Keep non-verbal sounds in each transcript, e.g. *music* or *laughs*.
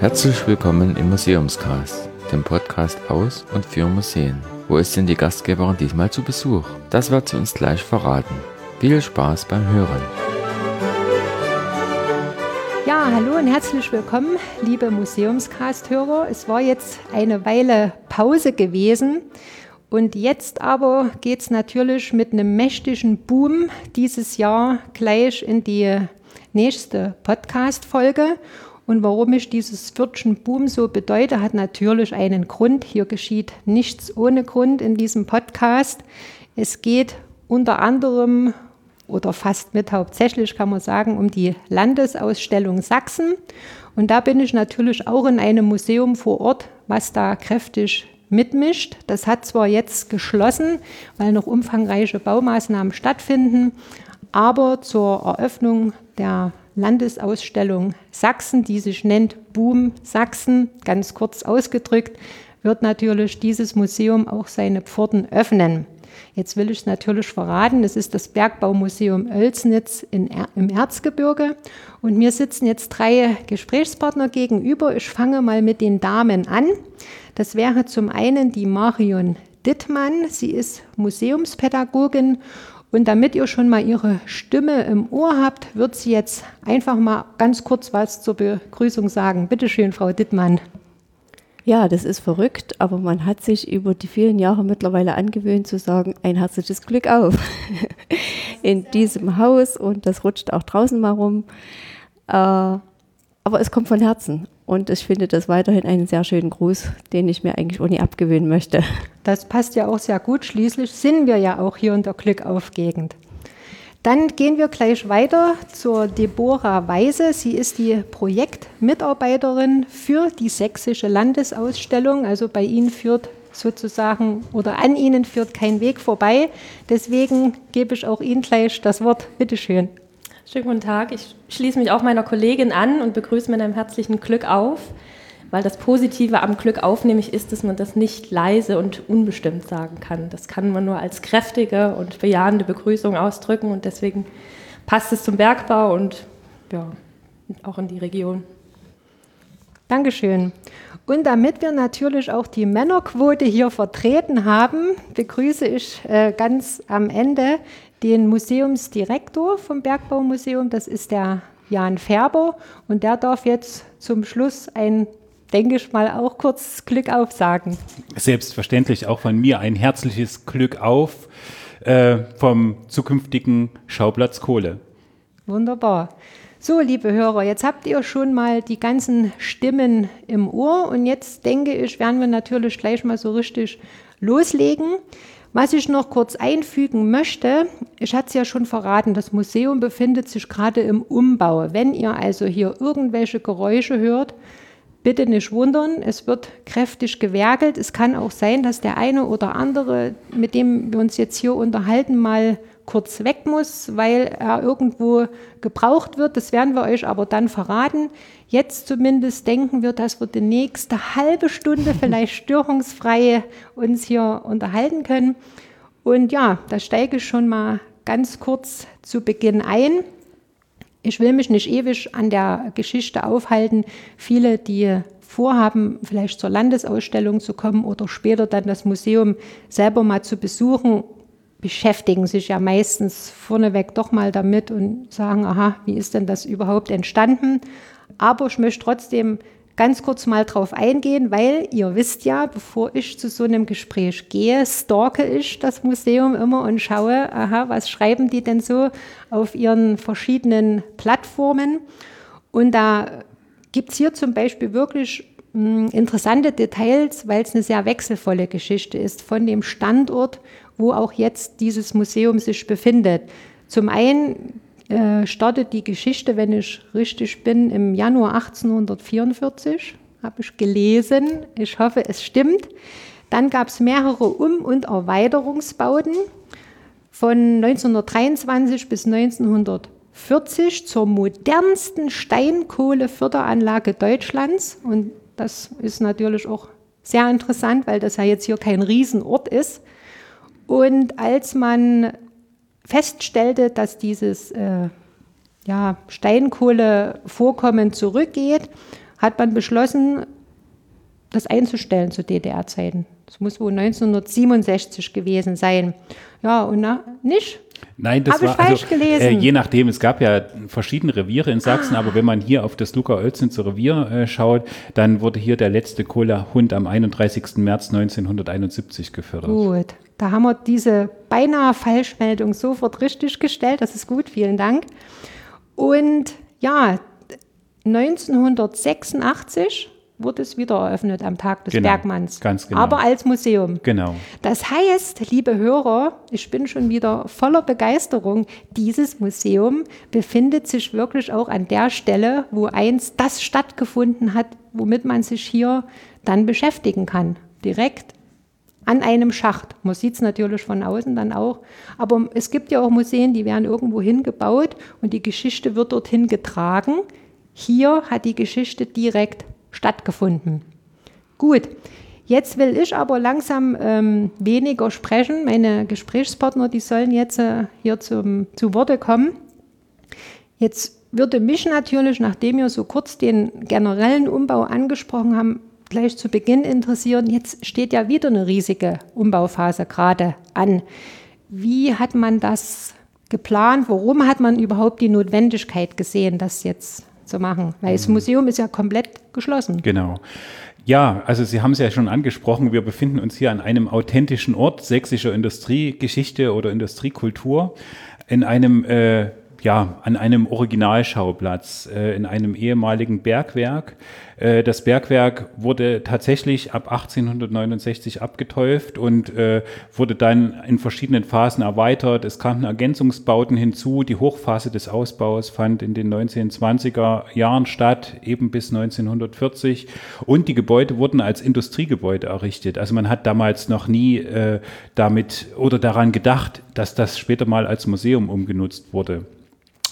Herzlich willkommen im Museumscast, dem Podcast aus und für Museen. Wo ist denn die Gastgeberin diesmal zu Besuch? Das wird sie uns gleich verraten. Viel Spaß beim Hören. Ja, hallo und herzlich willkommen, liebe Museumscast-Hörer. Es war jetzt eine Weile Pause gewesen. Und jetzt aber geht es natürlich mit einem mächtigen Boom dieses Jahr gleich in die nächste Podcast-Folge. Und warum ich dieses Wörtchen Boom so bedeute, hat natürlich einen Grund. Hier geschieht nichts ohne Grund in diesem Podcast. Es geht unter anderem oder fast mit hauptsächlich kann man sagen um die Landesausstellung Sachsen. Und da bin ich natürlich auch in einem Museum vor Ort, was da kräftig mitmischt. Das hat zwar jetzt geschlossen, weil noch umfangreiche Baumaßnahmen stattfinden, aber zur Eröffnung der Landesausstellung Sachsen, die sich nennt Boom Sachsen, ganz kurz ausgedrückt, wird natürlich dieses Museum auch seine Pforten öffnen. Jetzt will ich natürlich verraten, es ist das Bergbaumuseum Oelsnitz er im Erzgebirge und mir sitzen jetzt drei Gesprächspartner gegenüber. Ich fange mal mit den Damen an. Das wäre zum einen die Marion Dittmann. Sie ist Museumspädagogin und damit ihr schon mal ihre Stimme im Ohr habt, wird sie jetzt einfach mal ganz kurz was zur Begrüßung sagen. Bitte schön, Frau Dittmann. Ja, das ist verrückt, aber man hat sich über die vielen Jahre mittlerweile angewöhnt zu sagen, ein herzliches Glück auf *laughs* in diesem Haus und das rutscht auch draußen mal rum. Äh, aber es kommt von Herzen und ich finde das weiterhin einen sehr schönen Gruß, den ich mir eigentlich ohne abgewöhnen möchte. Das passt ja auch sehr gut. Schließlich sind wir ja auch hier in der Glückauf-Gegend. Dann gehen wir gleich weiter zur Deborah Weise. Sie ist die Projektmitarbeiterin für die sächsische Landesausstellung. Also bei Ihnen führt sozusagen oder an Ihnen führt kein Weg vorbei. Deswegen gebe ich auch Ihnen gleich das Wort. Bitte schön. Schönen guten Tag. Ich schließe mich auch meiner Kollegin an und begrüße mit einem herzlichen Glück auf, weil das Positive am Glück auf nämlich ist, dass man das nicht leise und unbestimmt sagen kann. Das kann man nur als kräftige und bejahende Begrüßung ausdrücken und deswegen passt es zum Bergbau und ja, auch in die Region. Dankeschön. Und damit wir natürlich auch die Männerquote hier vertreten haben, begrüße ich äh, ganz am Ende den Museumsdirektor vom Bergbaumuseum, das ist der Jan Färber, und der darf jetzt zum Schluss ein, denke ich mal, auch kurz Glück auf sagen. Selbstverständlich auch von mir ein herzliches Glück auf äh, vom zukünftigen Schauplatz Kohle. Wunderbar. So, liebe Hörer, jetzt habt ihr schon mal die ganzen Stimmen im Ohr und jetzt denke ich, werden wir natürlich gleich mal so richtig loslegen. Was ich noch kurz einfügen möchte, ich hatte es ja schon verraten, das Museum befindet sich gerade im Umbau. Wenn ihr also hier irgendwelche Geräusche hört, bitte nicht wundern, es wird kräftig gewerkelt. Es kann auch sein, dass der eine oder andere, mit dem wir uns jetzt hier unterhalten, mal kurz weg muss, weil er irgendwo gebraucht wird. Das werden wir euch aber dann verraten. Jetzt zumindest denken wir, dass wir die nächste halbe Stunde *laughs* vielleicht störungsfrei uns hier unterhalten können. Und ja, da steige ich schon mal ganz kurz zu Beginn ein. Ich will mich nicht ewig an der Geschichte aufhalten. Viele, die vorhaben, vielleicht zur Landesausstellung zu kommen oder später dann das Museum selber mal zu besuchen, beschäftigen sich ja meistens vorneweg doch mal damit und sagen, aha, wie ist denn das überhaupt entstanden? Aber ich möchte trotzdem ganz kurz mal drauf eingehen, weil ihr wisst ja, bevor ich zu so einem Gespräch gehe, stalke ich das Museum immer und schaue, aha, was schreiben die denn so auf ihren verschiedenen Plattformen? Und da gibt es hier zum Beispiel wirklich mh, hm, interessante Details, weil es eine sehr wechselvolle Geschichte ist von dem Standort wo auch jetzt dieses Museum sich befindet. Zum einen äh, startet die Geschichte, wenn ich richtig bin, im Januar 1844, habe ich gelesen. Ich hoffe, es stimmt. Dann gab es mehrere Um- und Erweiterungsbauten von 1923 bis 1940 zur modernsten Steinkohleförderanlage Deutschlands. Und das ist natürlich auch sehr interessant, weil das ja jetzt hier kein Riesenort ist. Und als man feststellte, dass dieses äh, ja, Steinkohlevorkommen zurückgeht, hat man beschlossen, das einzustellen zu DDR-Zeiten. Das muss wohl 1967 gewesen sein. Ja, und na, nicht? Nein, das Habe ich war falsch also, gelesen? Äh, je nachdem, es gab ja verschiedene Reviere in Sachsen, Ah. aber wenn man hier auf das Luca-Oelznitzer Revier äh, schaut, dann wurde hier der letzte Kohlehund am 31. März 1971 gefördert. Gut, da haben wir diese beinahe Falschmeldung sofort richtig gestellt. Das ist gut, vielen Dank. Und ja, 1986 wurde es wieder eröffnet am Tag des Genau, Bergmanns. ganz genau. Aber als Museum. Genau. Das heißt, liebe Hörer, ich bin schon wieder voller Begeisterung. Dieses Museum befindet sich wirklich auch an der Stelle, wo einst das stattgefunden hat, womit man sich hier dann beschäftigen kann. Direkt an einem Schacht. Man sieht es natürlich von außen dann auch. Aber es gibt ja auch Museen, die werden irgendwo hingebaut und die Geschichte wird dorthin getragen. Hier hat die Geschichte direkt stattgefunden. Gut, jetzt will ich aber langsam ähm, weniger sprechen. Meine Gesprächspartner, die sollen jetzt äh, hier zum, zu Worte kommen. Jetzt würde mich natürlich, nachdem wir so kurz den generellen Umbau angesprochen haben, gleich zu Beginn interessieren. Jetzt steht ja wieder eine riesige Umbauphase gerade an. Wie hat man das geplant? Warum hat man überhaupt die Notwendigkeit gesehen, das jetzt zu machen? Weil das Museum ist ja komplett geschlossen. Genau. Ja, also Sie haben es ja schon angesprochen, wir befinden uns hier an einem authentischen Ort sächsischer Industriegeschichte oder Industriekultur, in einem, äh, ja, an einem Originalschauplatz, äh, in einem ehemaligen Bergwerk. Äh, das Bergwerk wurde tatsächlich ab 1869 abgetäuft und äh, wurde dann in verschiedenen Phasen erweitert. Es kamen Ergänzungsbauten hinzu. Die Hochphase des Ausbaus fand in den 1920er Jahren statt, eben bis 1940. Und die Gebäude wurden als Industriegebäude errichtet. Also man hat damals noch nie äh, damit oder daran gedacht, dass das später mal als Museum umgenutzt wurde.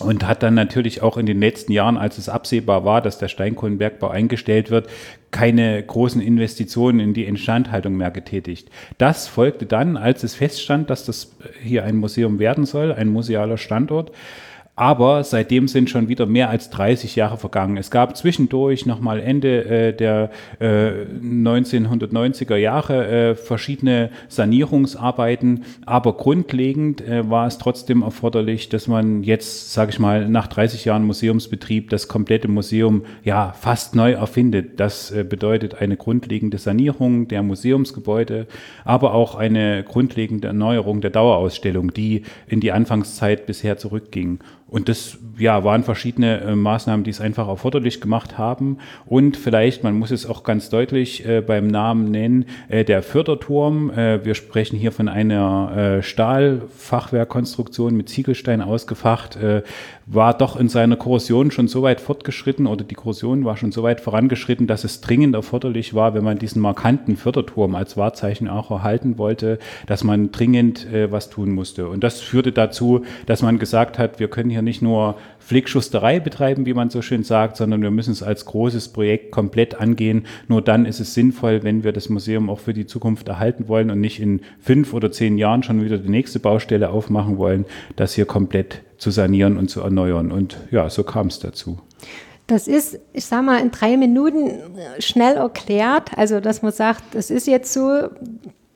Und hat dann natürlich auch in den letzten Jahren, als es absehbar war, dass der Steinkohlenbergbau eingestellt wird, keine großen Investitionen in die Instandhaltung mehr getätigt. Das folgte dann, als es feststand, dass das hier ein Museum werden soll, ein musealer Standort. Aber seitdem sind schon wieder mehr als 30 Jahre vergangen. Es gab zwischendurch nochmal Ende äh, der äh, 1990er Jahre äh, verschiedene Sanierungsarbeiten. Aber grundlegend äh, war es trotzdem erforderlich, dass man jetzt, sage ich mal, nach 30 Jahren Museumsbetrieb das komplette Museum ja fast neu erfindet. Das äh, bedeutet eine grundlegende Sanierung der Museumsgebäude, aber auch eine grundlegende Erneuerung der Dauerausstellung, die in die Anfangszeit bisher zurückging. Und das ja, waren verschiedene äh, Maßnahmen, die es einfach erforderlich gemacht haben. Und vielleicht, man muss es auch ganz deutlich äh, beim Namen nennen, äh, der Förderturm. Äh, wir sprechen hier von einer äh, Stahlfachwerkkonstruktion mit Ziegelstein ausgefacht, äh, war doch in seiner Korrosion schon so weit fortgeschritten oder die Korrosion war schon so weit vorangeschritten, dass es dringend erforderlich war, wenn man diesen markanten Förderturm als Wahrzeichen auch erhalten wollte, dass man dringend äh, was tun musste. Und das führte dazu, dass man gesagt hat, wir können hier nicht nur Flickschusterei betreiben, wie man so schön sagt, sondern wir müssen es als großes Projekt komplett angehen. Nur dann ist es sinnvoll, wenn wir das Museum auch für die Zukunft erhalten wollen und nicht in fünf oder zehn Jahren schon wieder die nächste Baustelle aufmachen wollen, das hier komplett zu sanieren und zu erneuern. Und ja, so kam es dazu. Das ist, ich sag mal, in drei Minuten schnell erklärt. Also, dass man sagt, es ist jetzt so,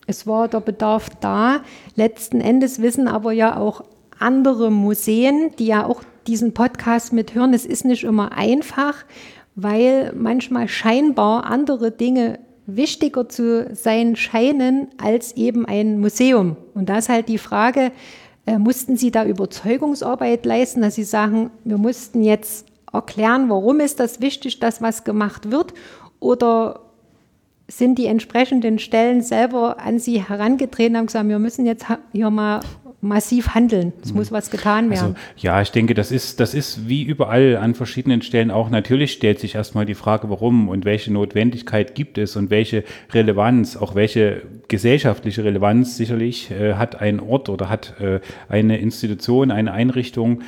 es war der Bedarf da. Letzten Endes wissen aber ja auch andere Museen, die ja auch diesen Podcast mithören, es ist nicht immer einfach, weil manchmal scheinbar andere Dinge wichtiger zu sein scheinen als eben ein Museum. Und da ist halt die Frage, äh, mussten Sie da Überzeugungsarbeit leisten, dass Sie sagen, wir mussten jetzt erklären, warum ist das wichtig, dass was gemacht wird? Oder sind die entsprechenden Stellen selber an Sie herangetreten und haben gesagt, wir müssen jetzt hier mal massiv handeln. Es muss was getan werden. Also, ja, ich denke, das ist, das ist wie überall an verschiedenen Stellen auch. Natürlich stellt sich erstmal die Frage, warum und welche Notwendigkeit gibt es und welche Relevanz, auch welche gesellschaftliche Relevanz sicherlich äh, hat ein Ort oder hat äh, eine Institution, eine Einrichtung.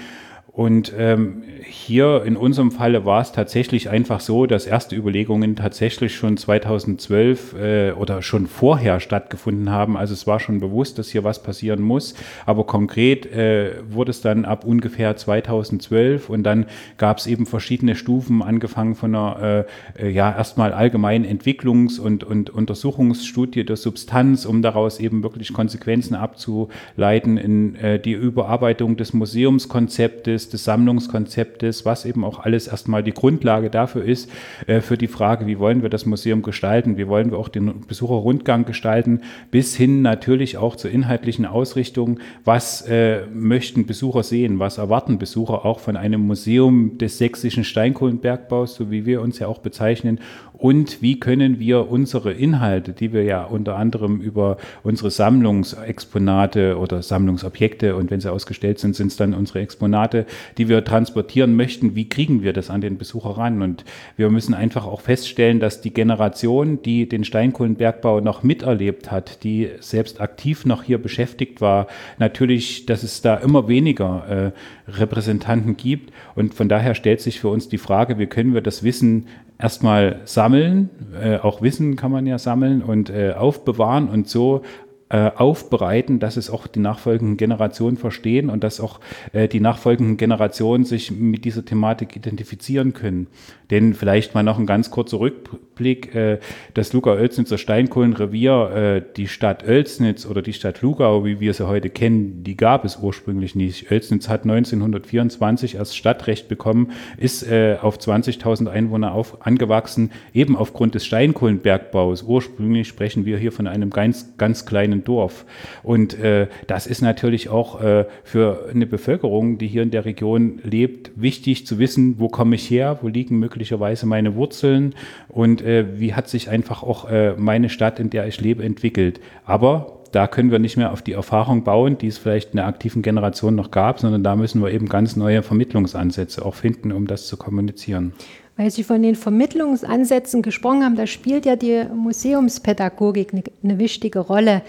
Und ähm, hier in unserem Falle war es tatsächlich einfach so, dass erste Überlegungen tatsächlich schon 2012 äh, oder schon vorher stattgefunden haben. Also es war schon bewusst, dass hier was passieren muss. Aber konkret äh, wurde es dann ab ungefähr 2012 und dann gab es eben verschiedene Stufen, angefangen von einer äh, äh, ja erstmal allgemeinen Entwicklungs- und, und Untersuchungsstudie der Substanz, um daraus eben wirklich Konsequenzen abzuleiten in äh, die Überarbeitung des Museumskonzeptes des Sammlungskonzeptes, was eben auch alles erstmal die Grundlage dafür ist, äh, für die Frage, wie wollen wir das Museum gestalten, wie wollen wir auch den Besucherrundgang gestalten, bis hin natürlich auch zur inhaltlichen Ausrichtung, was äh, möchten Besucher sehen, was erwarten Besucher auch von einem Museum des sächsischen Steinkohlenbergbaus, so wie wir uns ja auch bezeichnen, und wie können wir unsere Inhalte, die wir ja unter anderem über unsere Sammlungsexponate oder Sammlungsobjekte und wenn sie ausgestellt sind, sind es dann unsere Exponate, die wir transportieren möchten, wie kriegen wir das an den Besucher ran? Und wir müssen einfach auch feststellen, dass die Generation, die den Steinkohlenbergbau noch miterlebt hat, die selbst aktiv noch hier beschäftigt war, natürlich, dass es da immer weniger äh, Repräsentanten gibt. Und von daher stellt sich für uns die Frage, wie können wir das Wissen erstmal sammeln, äh, auch Wissen kann man ja sammeln und äh, aufbewahren und so aufbereiten, dass es auch die nachfolgenden Generationen verstehen und dass auch äh, die nachfolgenden Generationen sich mit dieser Thematik identifizieren können. Denn vielleicht mal noch ein ganz kurzer Rückblick. Äh, das Luga-Oelsnitzer Steinkohlenrevier, äh, die Stadt Oelsnitz oder die Stadt Lugau, wie wir sie heute kennen, die gab es ursprünglich nicht. Oelsnitz hat 1924 erst Stadtrecht bekommen, ist äh, auf 20.000 Einwohner auf, angewachsen, eben aufgrund des Steinkohlenbergbaus. Ursprünglich sprechen wir hier von einem ganz, ganz kleinen Dorf. Und äh, das ist natürlich auch äh, für eine Bevölkerung, die hier in der Region lebt, wichtig zu wissen, wo komme ich her, wo liegen möglicherweise möglicherweise meine Wurzeln und äh, wie hat sich einfach auch äh, meine Stadt, in der ich lebe, entwickelt. Aber da können wir nicht mehr auf die Erfahrung bauen, die es vielleicht in der aktiven Generation noch gab, sondern da müssen wir eben ganz neue Vermittlungsansätze auch finden, um das zu kommunizieren. Weil Sie von den Vermittlungsansätzen gesprochen haben, da spielt ja die Museumspädagogik eine, eine wichtige Rolle.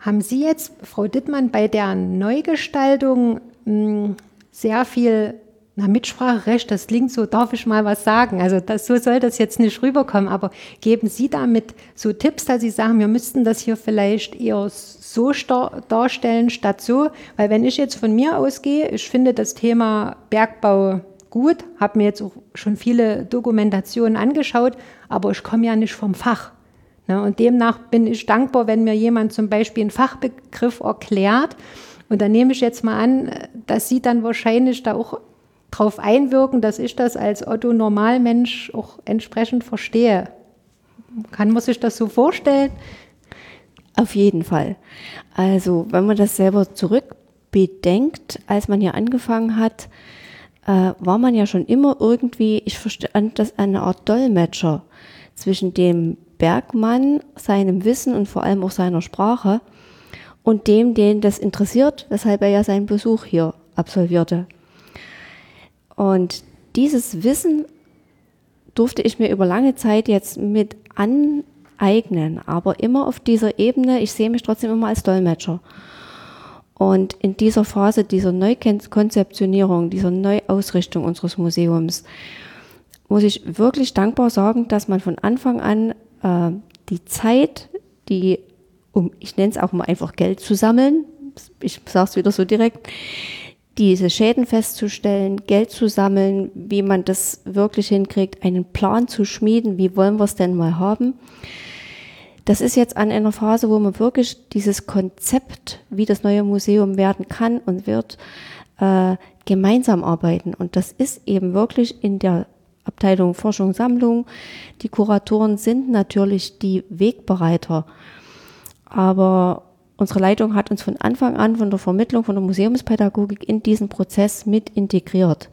Haben Sie jetzt, Frau Dittmann, bei der Neugestaltung hm, sehr viel na, Mitspracherecht, das klingt so, darf ich mal was sagen? Also das, so soll das jetzt nicht rüberkommen, aber geben Sie damit so Tipps, dass Sie sagen, wir müssten das hier vielleicht eher so darstellen statt so? Weil wenn ich jetzt von mir ausgehe, ich finde das Thema Bergbau gut, habe mir jetzt auch schon viele Dokumentationen angeschaut, aber ich komme ja nicht vom Fach. Ne? Und demnach bin ich dankbar, wenn mir jemand zum Beispiel einen Fachbegriff erklärt. Und da nehme ich jetzt mal an, dass Sie dann wahrscheinlich da auch darauf einwirken, dass ich das als Otto Normalmensch auch entsprechend verstehe. Kann man sich das so vorstellen? Auf jeden Fall. Also wenn man das selber zurückbedenkt, als man hier angefangen hat, äh, war man ja schon immer irgendwie, ich verstand das eine Art Dolmetscher zwischen dem Bergmann, seinem Wissen und vor allem auch seiner Sprache und dem, den das interessiert, weshalb er ja seinen Besuch hier absolvierte. Und dieses Wissen durfte ich mir über lange Zeit jetzt mit aneignen, aber immer auf dieser Ebene, ich sehe mich trotzdem immer als Dolmetscher. Und in dieser Phase dieser Neukonzeptionierung, dieser Neuausrichtung unseres Museums, muss ich wirklich dankbar sagen, dass man von Anfang an äh, die Zeit, die, um, ich nenne es auch mal einfach Geld zu sammeln, ich sage es wieder so direkt, diese Schäden festzustellen, Geld zu sammeln, wie man das wirklich hinkriegt, einen Plan zu schmieden, wie wollen wir es denn mal haben. Das ist jetzt an einer Phase, wo man wirklich dieses Konzept, wie das neue Museum werden kann und wird, äh, gemeinsam arbeiten. Und das ist eben wirklich in der Abteilung Forschung, Sammlung. Die Kuratoren sind natürlich die Wegbereiter. Aber Unsere Leitung hat uns von Anfang an von der Vermittlung von der Museumspädagogik in diesen Prozess mit integriert.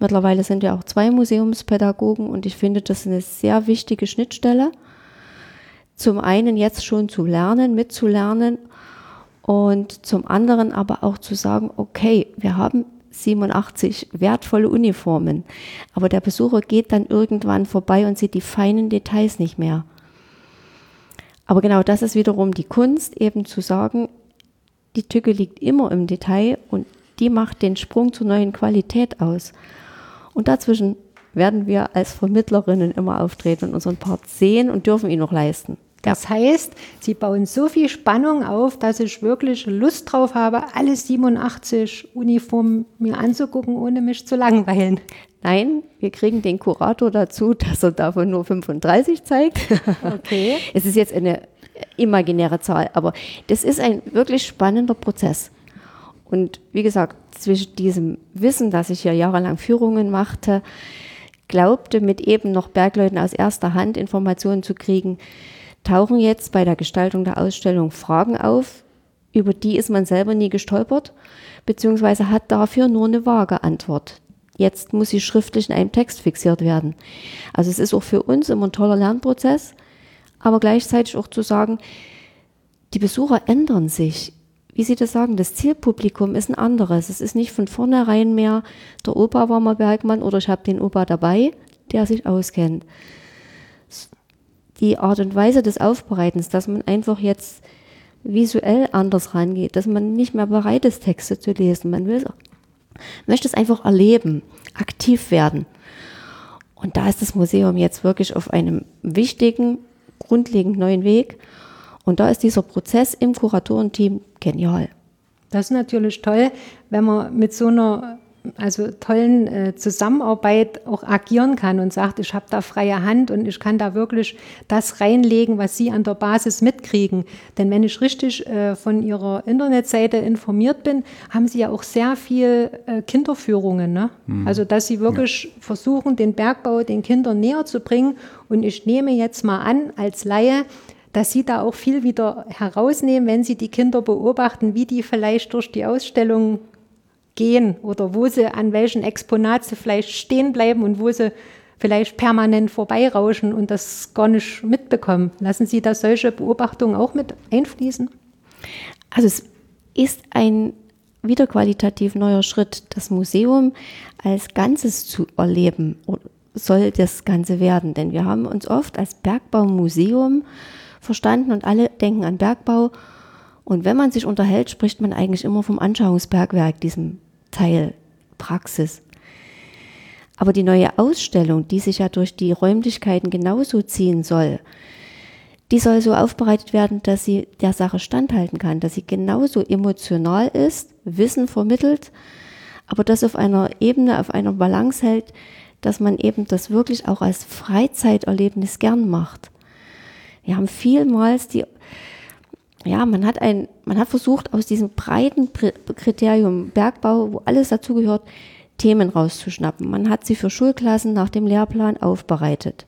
Mittlerweile sind ja auch zwei Museumspädagogen und ich finde das eine sehr wichtige Schnittstelle. Zum einen jetzt schon zu lernen, mitzulernen und zum anderen aber auch zu sagen, okay, wir haben 87 wertvolle Uniformen, aber der Besucher geht dann irgendwann vorbei und sieht die feinen Details nicht mehr. Aber genau das ist wiederum die Kunst, eben zu sagen, die Tücke liegt immer im Detail und die macht den Sprung zur neuen Qualität aus. Und dazwischen werden wir als Vermittlerinnen immer auftreten und unseren Part sehen und dürfen ihn noch leisten. Das heißt, sie bauen so viel Spannung auf, dass ich wirklich Lust drauf habe, alle 87 Uniformen mir anzugucken, ohne mich zu langweilen. Nein, wir kriegen den Kurator dazu, dass er davon nur 35 zeigt. *laughs* Okay. es ist jetzt eine imaginäre Zahl, aber das ist ein wirklich spannender Prozess. Und wie gesagt, zwischen diesem Wissen, dass ich ja jahrelang Führungen machte, glaubte, mit eben noch Bergleuten aus erster Hand Informationen zu kriegen, tauchen jetzt bei der Gestaltung der Ausstellung Fragen auf, über die ist man selber nie gestolpert, beziehungsweise hat dafür nur eine vage Antwort. Jetzt muss sie schriftlich in einem Text fixiert werden. Also es ist auch für uns immer ein toller Lernprozess, aber gleichzeitig auch zu sagen, die Besucher ändern sich. Wie Sie das sagen, das Zielpublikum ist ein anderes. Es ist nicht von vornherein mehr, der Opa war mal Bergmann oder ich habe den Opa dabei, der sich auskennt, die Art und Weise des Aufbereitens, dass man einfach jetzt visuell anders rangeht, dass man nicht mehr bereit ist, Texte zu lesen. Man will, möchte es einfach erleben, aktiv werden. Und da ist das Museum jetzt wirklich auf einem wichtigen, grundlegend neuen Weg. Und da ist dieser Prozess im Kuratorenteam genial. Das ist natürlich toll, wenn man mit so einer also tollen äh, Zusammenarbeit auch agieren kann und sagt, ich habe da freie Hand und ich kann da wirklich das reinlegen, was Sie an der Basis mitkriegen. Denn wenn ich richtig äh, von Ihrer Internetseite informiert bin, haben Sie ja auch sehr viel äh, Kinderführungen. Ne? Mhm. Also dass Sie wirklich ja. versuchen, den Bergbau den Kindern näher zu bringen. Und ich nehme jetzt mal an, als Laie, dass Sie da auch viel wieder herausnehmen, wenn Sie die Kinder beobachten, wie die vielleicht durch die Ausstellung gehen oder wo sie an welchen Exponat sie vielleicht stehen bleiben und wo sie vielleicht permanent vorbeirauschen und das gar nicht mitbekommen. Lassen Sie da solche Beobachtungen auch mit einfließen? Also es ist ein wieder qualitativ neuer Schritt, das Museum als Ganzes zu erleben soll das Ganze werden. Denn wir haben uns oft als Bergbaumuseum verstanden und alle denken an Bergbau. Und wenn man sich unterhält, spricht man eigentlich immer vom Anschauungsbergwerk, diesem Teil Praxis. Aber die neue Ausstellung, die sich ja durch die Räumlichkeiten genauso ziehen soll, die soll so aufbereitet werden, dass sie der Sache standhalten kann, dass sie genauso emotional ist, Wissen vermittelt, aber das auf einer Ebene, auf einer Balance hält, dass man eben das wirklich auch als Freizeiterlebnis gern macht. Wir haben vielmals die ja, man hat ein, man hat versucht, aus diesem breiten Kriterium Bergbau, wo alles dazugehört, Themen rauszuschnappen. Man hat sie für Schulklassen nach dem Lehrplan aufbereitet,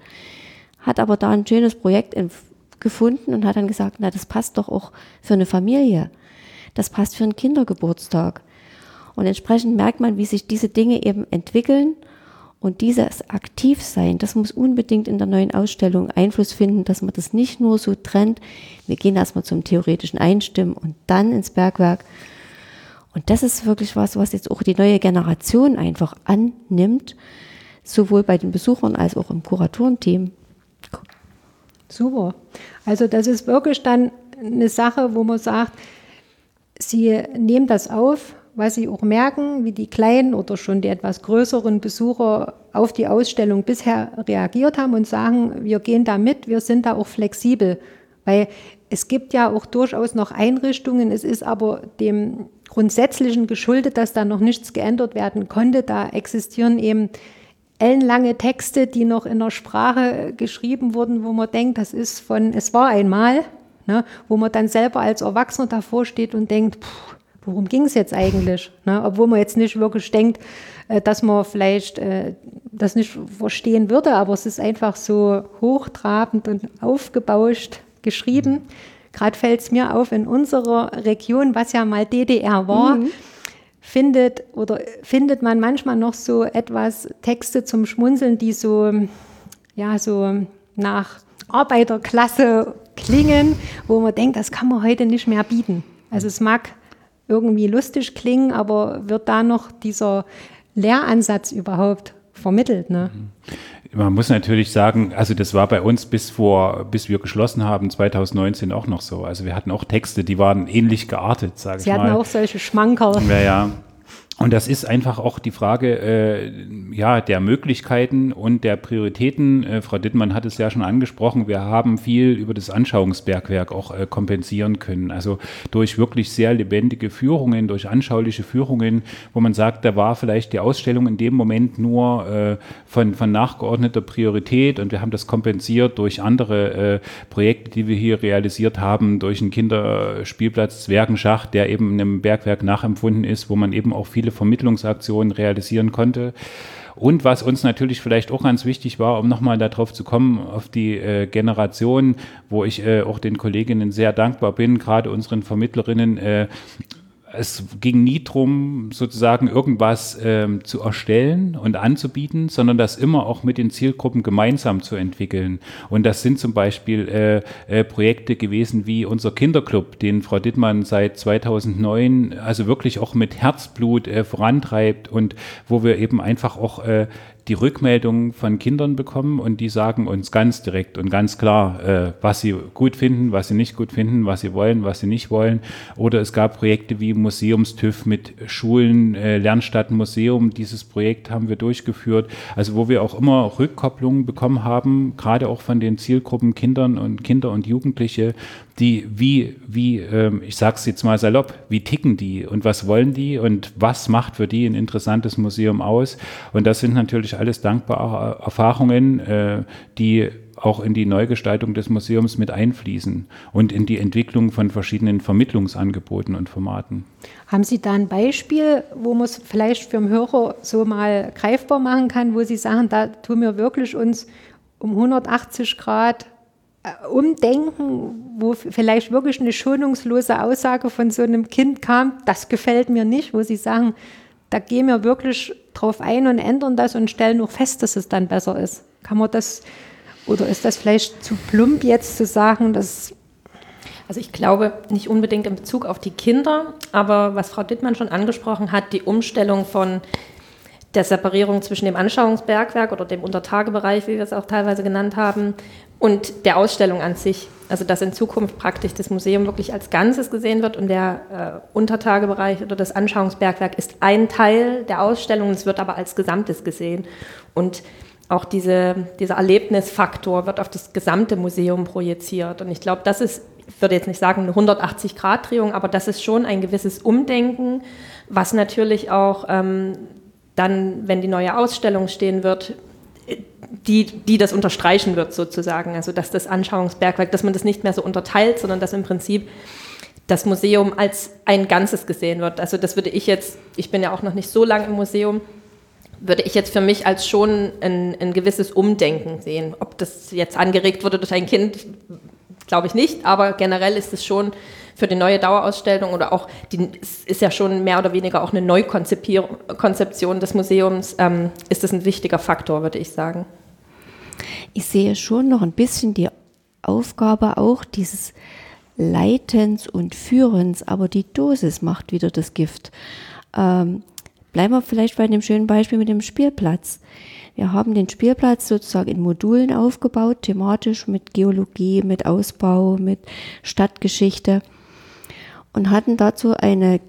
hat aber da ein schönes Projekt gefunden und hat dann gesagt, na, das passt doch auch für eine Familie. Das passt für einen Kindergeburtstag. Und entsprechend merkt man, wie sich diese Dinge eben entwickeln und dieses Aktivsein, das muss unbedingt in der neuen Ausstellung Einfluss finden, dass man das nicht nur so trennt. Wir gehen erstmal zum theoretischen Einstimmen und dann ins Bergwerk. Und das ist wirklich was, was jetzt auch die neue Generation einfach annimmt, sowohl bei den Besuchern als auch im Kuratorenteam. Super. Also das ist wirklich dann eine Sache, wo man sagt, Sie nehmen das auf, was sie auch merken, wie die kleinen oder schon die etwas größeren Besucher auf die Ausstellung bisher reagiert haben und sagen, wir gehen da mit, wir sind da auch flexibel. Weil es gibt ja auch durchaus noch Einrichtungen, es ist aber dem Grundsätzlichen geschuldet, dass da noch nichts geändert werden konnte. Da existieren eben ellenlange Texte, die noch in der Sprache geschrieben wurden, wo man denkt, das ist von es war einmal, ne, wo man dann selber als Erwachsener davor steht und denkt, pff, worum ging es jetzt eigentlich? Ne? Obwohl man jetzt nicht wirklich denkt, äh, dass man vielleicht äh, das nicht verstehen würde, aber es ist einfach so hochtrabend und aufgebauscht geschrieben. Gerade fällt es mir auf, in unserer Region, was ja mal DDR war, mhm. findet oder findet man manchmal noch so etwas Texte zum Schmunzeln, die so, ja, so nach Arbeiterklasse klingen, wo man denkt, das kann man heute nicht mehr bieten. Also es mag irgendwie lustig klingen, aber wird da noch dieser Lehransatz überhaupt vermittelt? Ne? Man muss natürlich sagen, also das war bei uns bis vor, bis wir geschlossen haben, 2019 auch noch so. Also wir hatten auch Texte, die waren ähnlich geartet, sage ich mal. Sie hatten auch solche Schmankerl. Ja, ja. Und das ist einfach auch die Frage äh, ja, der Möglichkeiten und der Prioritäten. Äh, Frau Dittmann hat es ja schon angesprochen, wir haben viel über das Anschauungsbergwerk auch äh, kompensieren können. Also durch wirklich sehr lebendige Führungen, durch anschauliche Führungen, wo man sagt, da war vielleicht die Ausstellung in dem Moment nur äh, von, von nachgeordneter Priorität und wir haben das kompensiert durch andere äh, Projekte, die wir hier realisiert haben, durch einen Kinderspielplatz Zwergenschacht, der eben einem Bergwerk nachempfunden ist, wo man eben auch viele Vermittlungsaktionen realisieren konnte. Und was uns natürlich vielleicht auch ganz wichtig war, um nochmal darauf zu kommen, auf die äh, Generation, wo ich äh, auch den Kolleginnen sehr dankbar bin, gerade unseren Vermittlerinnen, äh, es ging nie darum, sozusagen irgendwas ähm, zu erstellen und anzubieten, sondern das immer auch mit den Zielgruppen gemeinsam zu entwickeln. Und das sind zum Beispiel äh, äh, Projekte gewesen wie unser Kinderclub, den Frau Dittmann seit 2009 also wirklich auch mit Herzblut äh, vorantreibt und wo wir eben einfach auch äh, die Rückmeldungen von Kindern bekommen und die sagen uns ganz direkt und ganz klar, äh, was sie gut finden, was sie nicht gut finden, was sie wollen, was sie nicht wollen. Oder es gab Projekte wie Museumstüv mit Schulen, äh, Lernstadt Museum. Dieses Projekt haben wir durchgeführt. Also wo wir auch immer Rückkopplungen bekommen haben, gerade auch von den Zielgruppen Kindern und Kinder und Jugendliche, die, wie, wie, ähm, ich sag's jetzt mal salopp, wie ticken die und was wollen die und was macht für die ein interessantes Museum aus? Und das sind natürlich alles dankbare Erfahrungen, äh, die auch in die Neugestaltung des Museums mit einfließen und in die Entwicklung von verschiedenen Vermittlungsangeboten und Formaten. Haben Sie da ein Beispiel, wo man es vielleicht für den Hörer so mal greifbar machen kann, wo Sie sagen, da tun wir wirklich uns um 180 Grad umdenken, wo vielleicht wirklich eine schonungslose Aussage von so einem Kind kam, das gefällt mir nicht, wo sie sagen, da gehen wir wirklich drauf ein und ändern das und stellen auch fest, dass es dann besser ist. Kann man das, oder ist das vielleicht zu plump jetzt zu sagen, dass also ich glaube nicht unbedingt in Bezug auf die Kinder, aber was Frau Dittmann schon angesprochen hat, die Umstellung von der Separierung zwischen dem Anschauungsbergwerk oder dem Untertagebereich, wie wir es auch teilweise genannt haben, und der Ausstellung an sich. Also dass in Zukunft praktisch das Museum wirklich als Ganzes gesehen wird und der äh, Untertagebereich oder das Anschauungsbergwerk ist ein Teil der Ausstellung, es wird aber als Gesamtes gesehen. Und auch diese, dieser Erlebnisfaktor wird auf das gesamte Museum projiziert. Und ich glaube, das ist, ich würde jetzt nicht sagen eine 180-Grad-Drehung, aber das ist schon ein gewisses Umdenken, was natürlich auch ähm, dann, wenn die neue Ausstellung stehen wird, die, die das unterstreichen wird sozusagen. Also dass das Anschauungsbergwerk, dass man das nicht mehr so unterteilt, sondern dass im Prinzip das Museum als ein Ganzes gesehen wird. Also das würde ich jetzt, ich bin ja auch noch nicht so lange im Museum, würde ich jetzt für mich als schon ein, ein gewisses Umdenken sehen. Ob das jetzt angeregt wurde durch ein Kind, glaube ich nicht, aber generell ist es schon für die neue Dauerausstellung oder auch, die ist ja schon mehr oder weniger auch eine Neukonzeption des Museums, ähm, ist das ein wichtiger Faktor, würde ich sagen. Ich sehe schon noch ein bisschen die Aufgabe auch dieses Leitens und Führens, aber die Dosis macht wieder das Gift. Ähm, bleiben wir vielleicht bei dem schönen Beispiel mit dem Spielplatz. Wir haben den Spielplatz sozusagen in Modulen aufgebaut, thematisch mit Geologie, mit Ausbau, mit Stadtgeschichte und hatten dazu eine,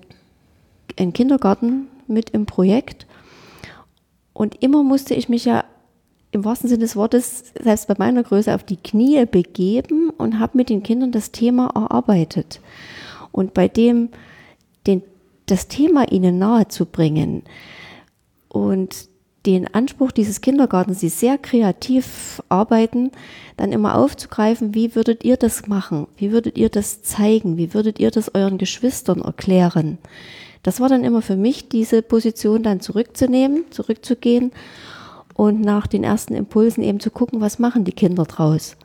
einen Kindergarten mit im Projekt. Und immer musste ich mich ja im wahrsten Sinne des Wortes, selbst bei meiner Größe, auf die Knie begeben und habe mit den Kindern das Thema erarbeitet. Und bei dem den, das Thema ihnen nahe zu bringen und den Anspruch dieses Kindergartens, die sehr kreativ arbeiten, dann immer aufzugreifen, wie würdet ihr das machen? Wie würdet ihr das zeigen? Wie würdet ihr das euren Geschwistern erklären? Das war dann immer für mich, diese Position dann zurückzunehmen, zurückzugehen und nach den ersten Impulsen eben zu gucken, was machen die Kinder draus.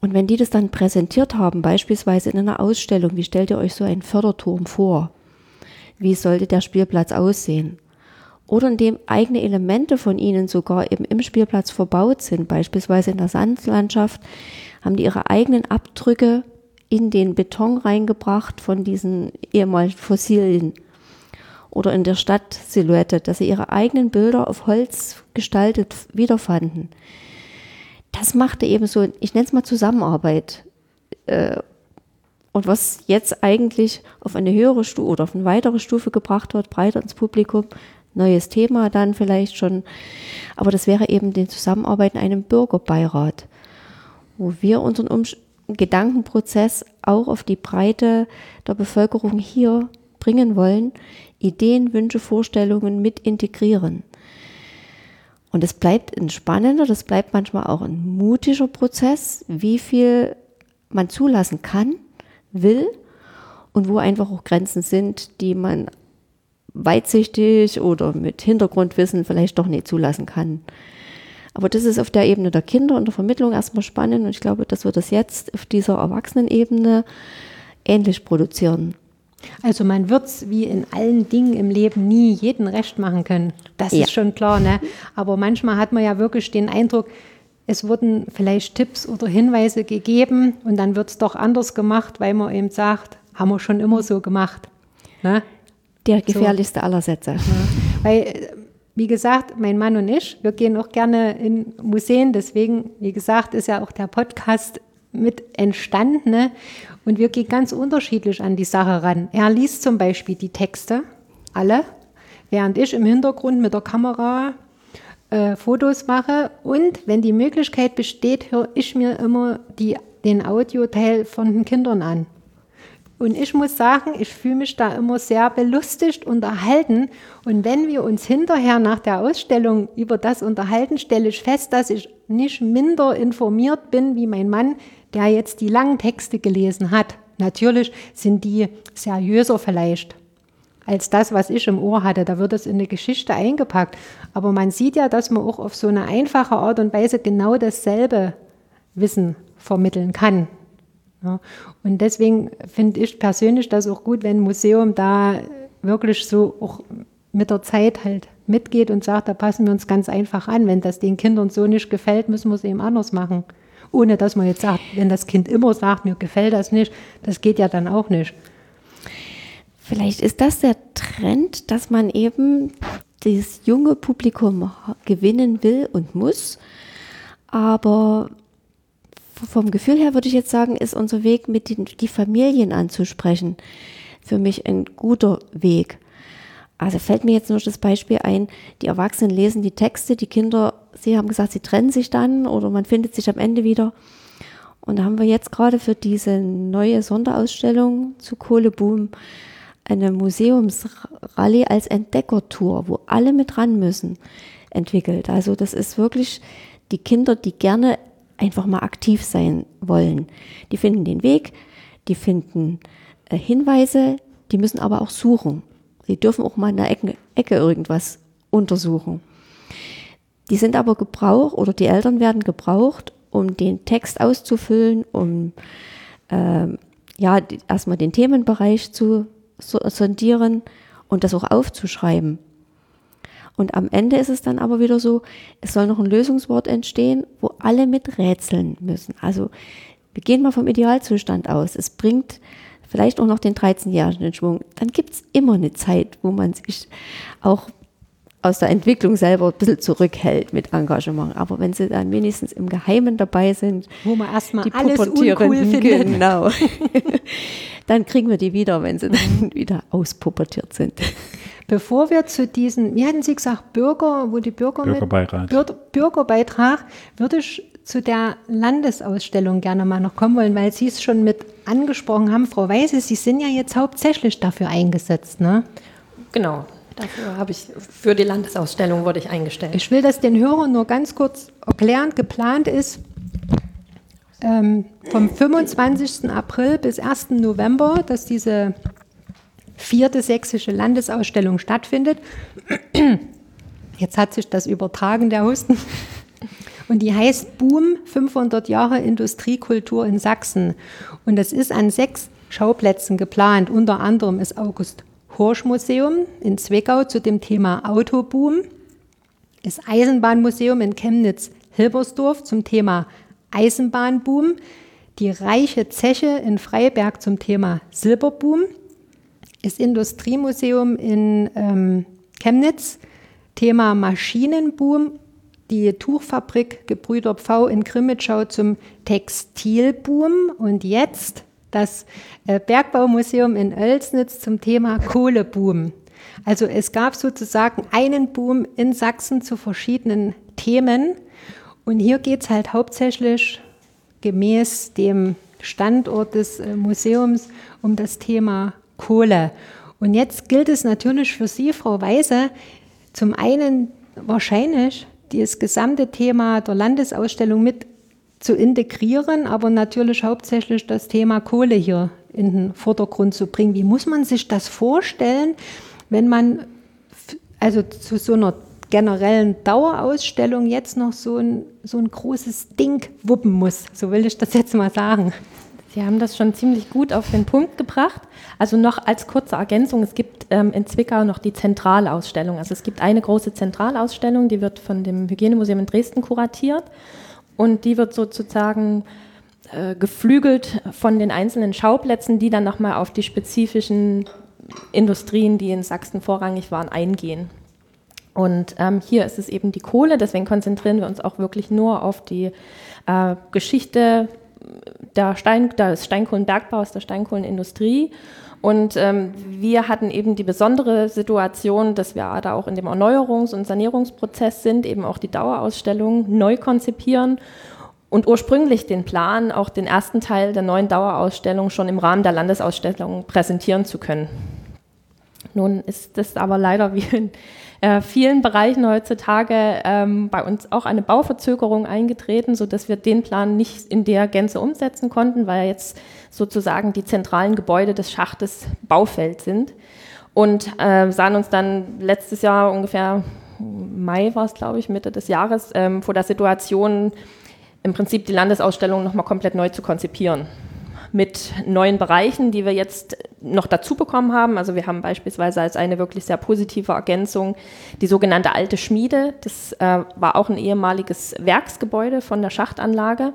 Und wenn die das dann präsentiert haben, beispielsweise in einer Ausstellung, wie stellt ihr euch so einen Förderturm vor? Wie sollte der Spielplatz aussehen? Oder in dem eigene Elemente von ihnen sogar eben im Spielplatz verbaut sind, beispielsweise in der Sandlandschaft, haben die ihre eigenen Abdrücke in den Beton reingebracht von diesen ehemals Fossilien. Oder in der Stadtsilhouette, dass sie ihre eigenen Bilder auf Holz gestaltet wiederfanden. Das machte eben so, ich nenne es mal Zusammenarbeit. Äh, Und was jetzt eigentlich auf eine höhere Stufe oder auf eine weitere Stufe gebracht wird, breiter ins Publikum, neues Thema dann vielleicht schon. Aber das wäre eben die Zusammenarbeit in einem Bürgerbeirat, wo wir unseren Umsch Gedankenprozess auch auf die Breite der Bevölkerung hier bringen wollen, Ideen, Wünsche, Vorstellungen mit integrieren. Und es bleibt ein spannender, das bleibt manchmal auch ein mutiger Prozess, wie viel man zulassen kann, will und wo einfach auch Grenzen sind, die man weitsichtig oder mit Hintergrundwissen vielleicht doch nicht zulassen kann. Aber das ist auf der Ebene der Kinder und der Vermittlung erstmal spannend und ich glaube, dass wir das jetzt auf dieser Erwachsenenebene ähnlich produzieren. Also man wird es wie in allen Dingen im Leben nie jeden recht machen können. Das ja. ist schon klar. Ne? Aber manchmal hat man ja wirklich den Eindruck, es wurden vielleicht Tipps oder Hinweise gegeben und dann wird es doch anders gemacht, weil man eben sagt, haben wir schon immer so gemacht. Ne? Der gefährlichste so. aller Sätze. Ja. Weil, wie gesagt, mein Mann und ich, wir gehen auch gerne in Museen, deswegen, wie gesagt, ist ja auch der Podcast mit entstanden. Ne? Und wir gehen ganz unterschiedlich an die Sache ran. Er liest zum Beispiel die Texte, alle, während ich im Hintergrund mit der Kamera äh, Fotos mache. Und wenn die Möglichkeit besteht, höre ich mir immer die, den Audioteil von den Kindern an. Und ich muss sagen, ich fühle mich da immer sehr belustigt, unterhalten. Und wenn wir uns hinterher nach der Ausstellung über das unterhalten, stelle ich fest, dass ich nicht minder informiert bin wie mein Mann, der jetzt die langen Texte gelesen hat. Natürlich sind die seriöser vielleicht als das, was ich im Ohr hatte. Da wird es in eine Geschichte eingepackt. Aber man sieht ja, dass man auch auf so eine einfache Art und Weise genau dasselbe Wissen vermitteln kann. Ja, und deswegen finde ich persönlich das auch gut, wenn ein Museum da wirklich so auch mit der Zeit halt mitgeht und sagt, da passen wir uns ganz einfach an. Wenn das den Kindern so nicht gefällt, müssen wir es eben anders machen. Ohne dass man jetzt sagt, wenn das Kind immer sagt, mir gefällt das nicht, das geht ja dann auch nicht. Vielleicht ist das der Trend, dass man eben das junge Publikum gewinnen will und muss, aber vom Gefühl her würde ich jetzt sagen, ist unser Weg, mit den, die Familien anzusprechen, für mich ein guter Weg. Also fällt mir jetzt nur das Beispiel ein, die Erwachsenen lesen die Texte, die Kinder, sie haben gesagt, sie trennen sich dann oder man findet sich am Ende wieder. Und da haben wir jetzt gerade für diese neue Sonderausstellung zu Kohleboom eine Museumsrallye als Entdeckertour, wo alle mit ran müssen, entwickelt. Also das ist wirklich die Kinder, die gerne einfach mal aktiv sein wollen. Die finden den Weg, die finden äh, Hinweise, die müssen aber auch suchen. Sie dürfen auch mal in der Ecke, Ecke irgendwas untersuchen. Die sind aber gebraucht oder die Eltern werden gebraucht, um den Text auszufüllen, um äh, ja erstmal den Themenbereich zu sondieren und das auch aufzuschreiben. Und am Ende ist es dann aber wieder so, es soll noch ein Lösungswort entstehen, wo alle mit rätseln müssen. Also wir gehen mal vom Idealzustand aus. Es bringt vielleicht auch noch den 13-Jährigen in Schwung. Dann gibt es immer eine Zeit, wo man sich auch aus der Entwicklung selber ein bisschen zurückhält mit Engagement. Aber wenn sie dann wenigstens im Geheimen dabei sind, wo man erstmal alles uncool findet, genau, *laughs* dann kriegen wir die wieder, wenn sie dann wieder auspubertiert sind. Bevor wir zu diesen, wie hatten Sie gesagt, Bürger, wo die Bürger Bürgerbeirat. mit Bürgerbeitrag, würde ich zu der Landesausstellung gerne mal noch kommen wollen, weil Sie es schon mit angesprochen haben, Frau Weise, Sie sind ja jetzt hauptsächlich dafür eingesetzt, ne? Genau. Dafür habe ich, für die Landesausstellung wurde ich eingestellt. Ich will das den Hörern nur ganz kurz erklären. Geplant ist ähm, vom 25. April bis 1. November, dass diese vierte sächsische Landesausstellung stattfindet. Jetzt hat sich das übertragen, der Husten. Und die heißt Boom 500 Jahre Industriekultur in Sachsen. Und das ist an sechs Schauplätzen geplant. Unter anderem ist August Horsch Museum in Zwickau zu dem Thema Autoboom, das Eisenbahnmuseum in Chemnitz-Hilbersdorf zum Thema Eisenbahnboom, die Reiche Zeche in Freiberg zum Thema Silberboom, das Industriemuseum in ähm, Chemnitz, Thema Maschinenboom, die Tuchfabrik Gebrüder Pfau in Grimmitschau zum Textilboom und jetzt das äh, Bergbaumuseum in Oelsnitz zum Thema Kohleboom. Also es gab sozusagen einen Boom in Sachsen zu verschiedenen Themen. Und hier geht es halt hauptsächlich gemäß dem Standort des äh, Museums um das Thema Kohle. Und jetzt gilt es natürlich für Sie, Frau Weise, zum einen wahrscheinlich das gesamte Thema der Landesausstellung mit zu integrieren, aber natürlich hauptsächlich das Thema Kohle hier in den Vordergrund zu bringen. Wie muss man sich das vorstellen, wenn man also zu so einer generellen Dauerausstellung jetzt noch so ein, so ein großes Ding wuppen muss? So will ich das jetzt mal sagen. Sie haben das schon ziemlich gut auf den Punkt gebracht. Also noch als kurze Ergänzung, es gibt ähm, in Zwickau noch die Zentralausstellung. Also es gibt eine große Zentralausstellung, die wird von dem Hygienemuseum in Dresden kuratiert und die wird sozusagen äh, geflügelt von den einzelnen Schauplätzen, die dann nochmal auf die spezifischen Industrien, die in Sachsen vorrangig waren, eingehen. Und ähm, hier ist es eben die Kohle, deswegen konzentrieren wir uns auch wirklich nur auf die äh, Geschichte der Stein, des Steinkohlenbergbaus, der Steinkohlenindustrie. Und ähm, wir hatten eben die besondere Situation, dass wir da auch in dem Erneuerungs- und Sanierungsprozess sind, eben auch die Dauerausstellung neu konzipieren und ursprünglich den Plan, auch den ersten Teil der neuen Dauerausstellung schon im Rahmen der Landesausstellung präsentieren zu können. Nun ist das aber leider wie in äh, vielen Bereichen heutzutage ähm, bei uns auch eine Bauverzögerung eingetreten, sodass wir den Plan nicht in der Gänze umsetzen konnten, weil jetzt sozusagen die zentralen Gebäude des Schachtes Baufeld sind. Und äh, sahen uns dann letztes Jahr ungefähr, Mai war es, glaube ich, Mitte des Jahres, ähm, vor der Situation, im Prinzip die Landesausstellung nochmal komplett neu zu konzipieren mit neuen Bereichen, die wir jetzt noch dazu bekommen haben. Also wir haben beispielsweise als eine wirklich sehr positive Ergänzung die sogenannte alte Schmiede. Das äh, war auch ein ehemaliges Werksgebäude von der Schachtanlage,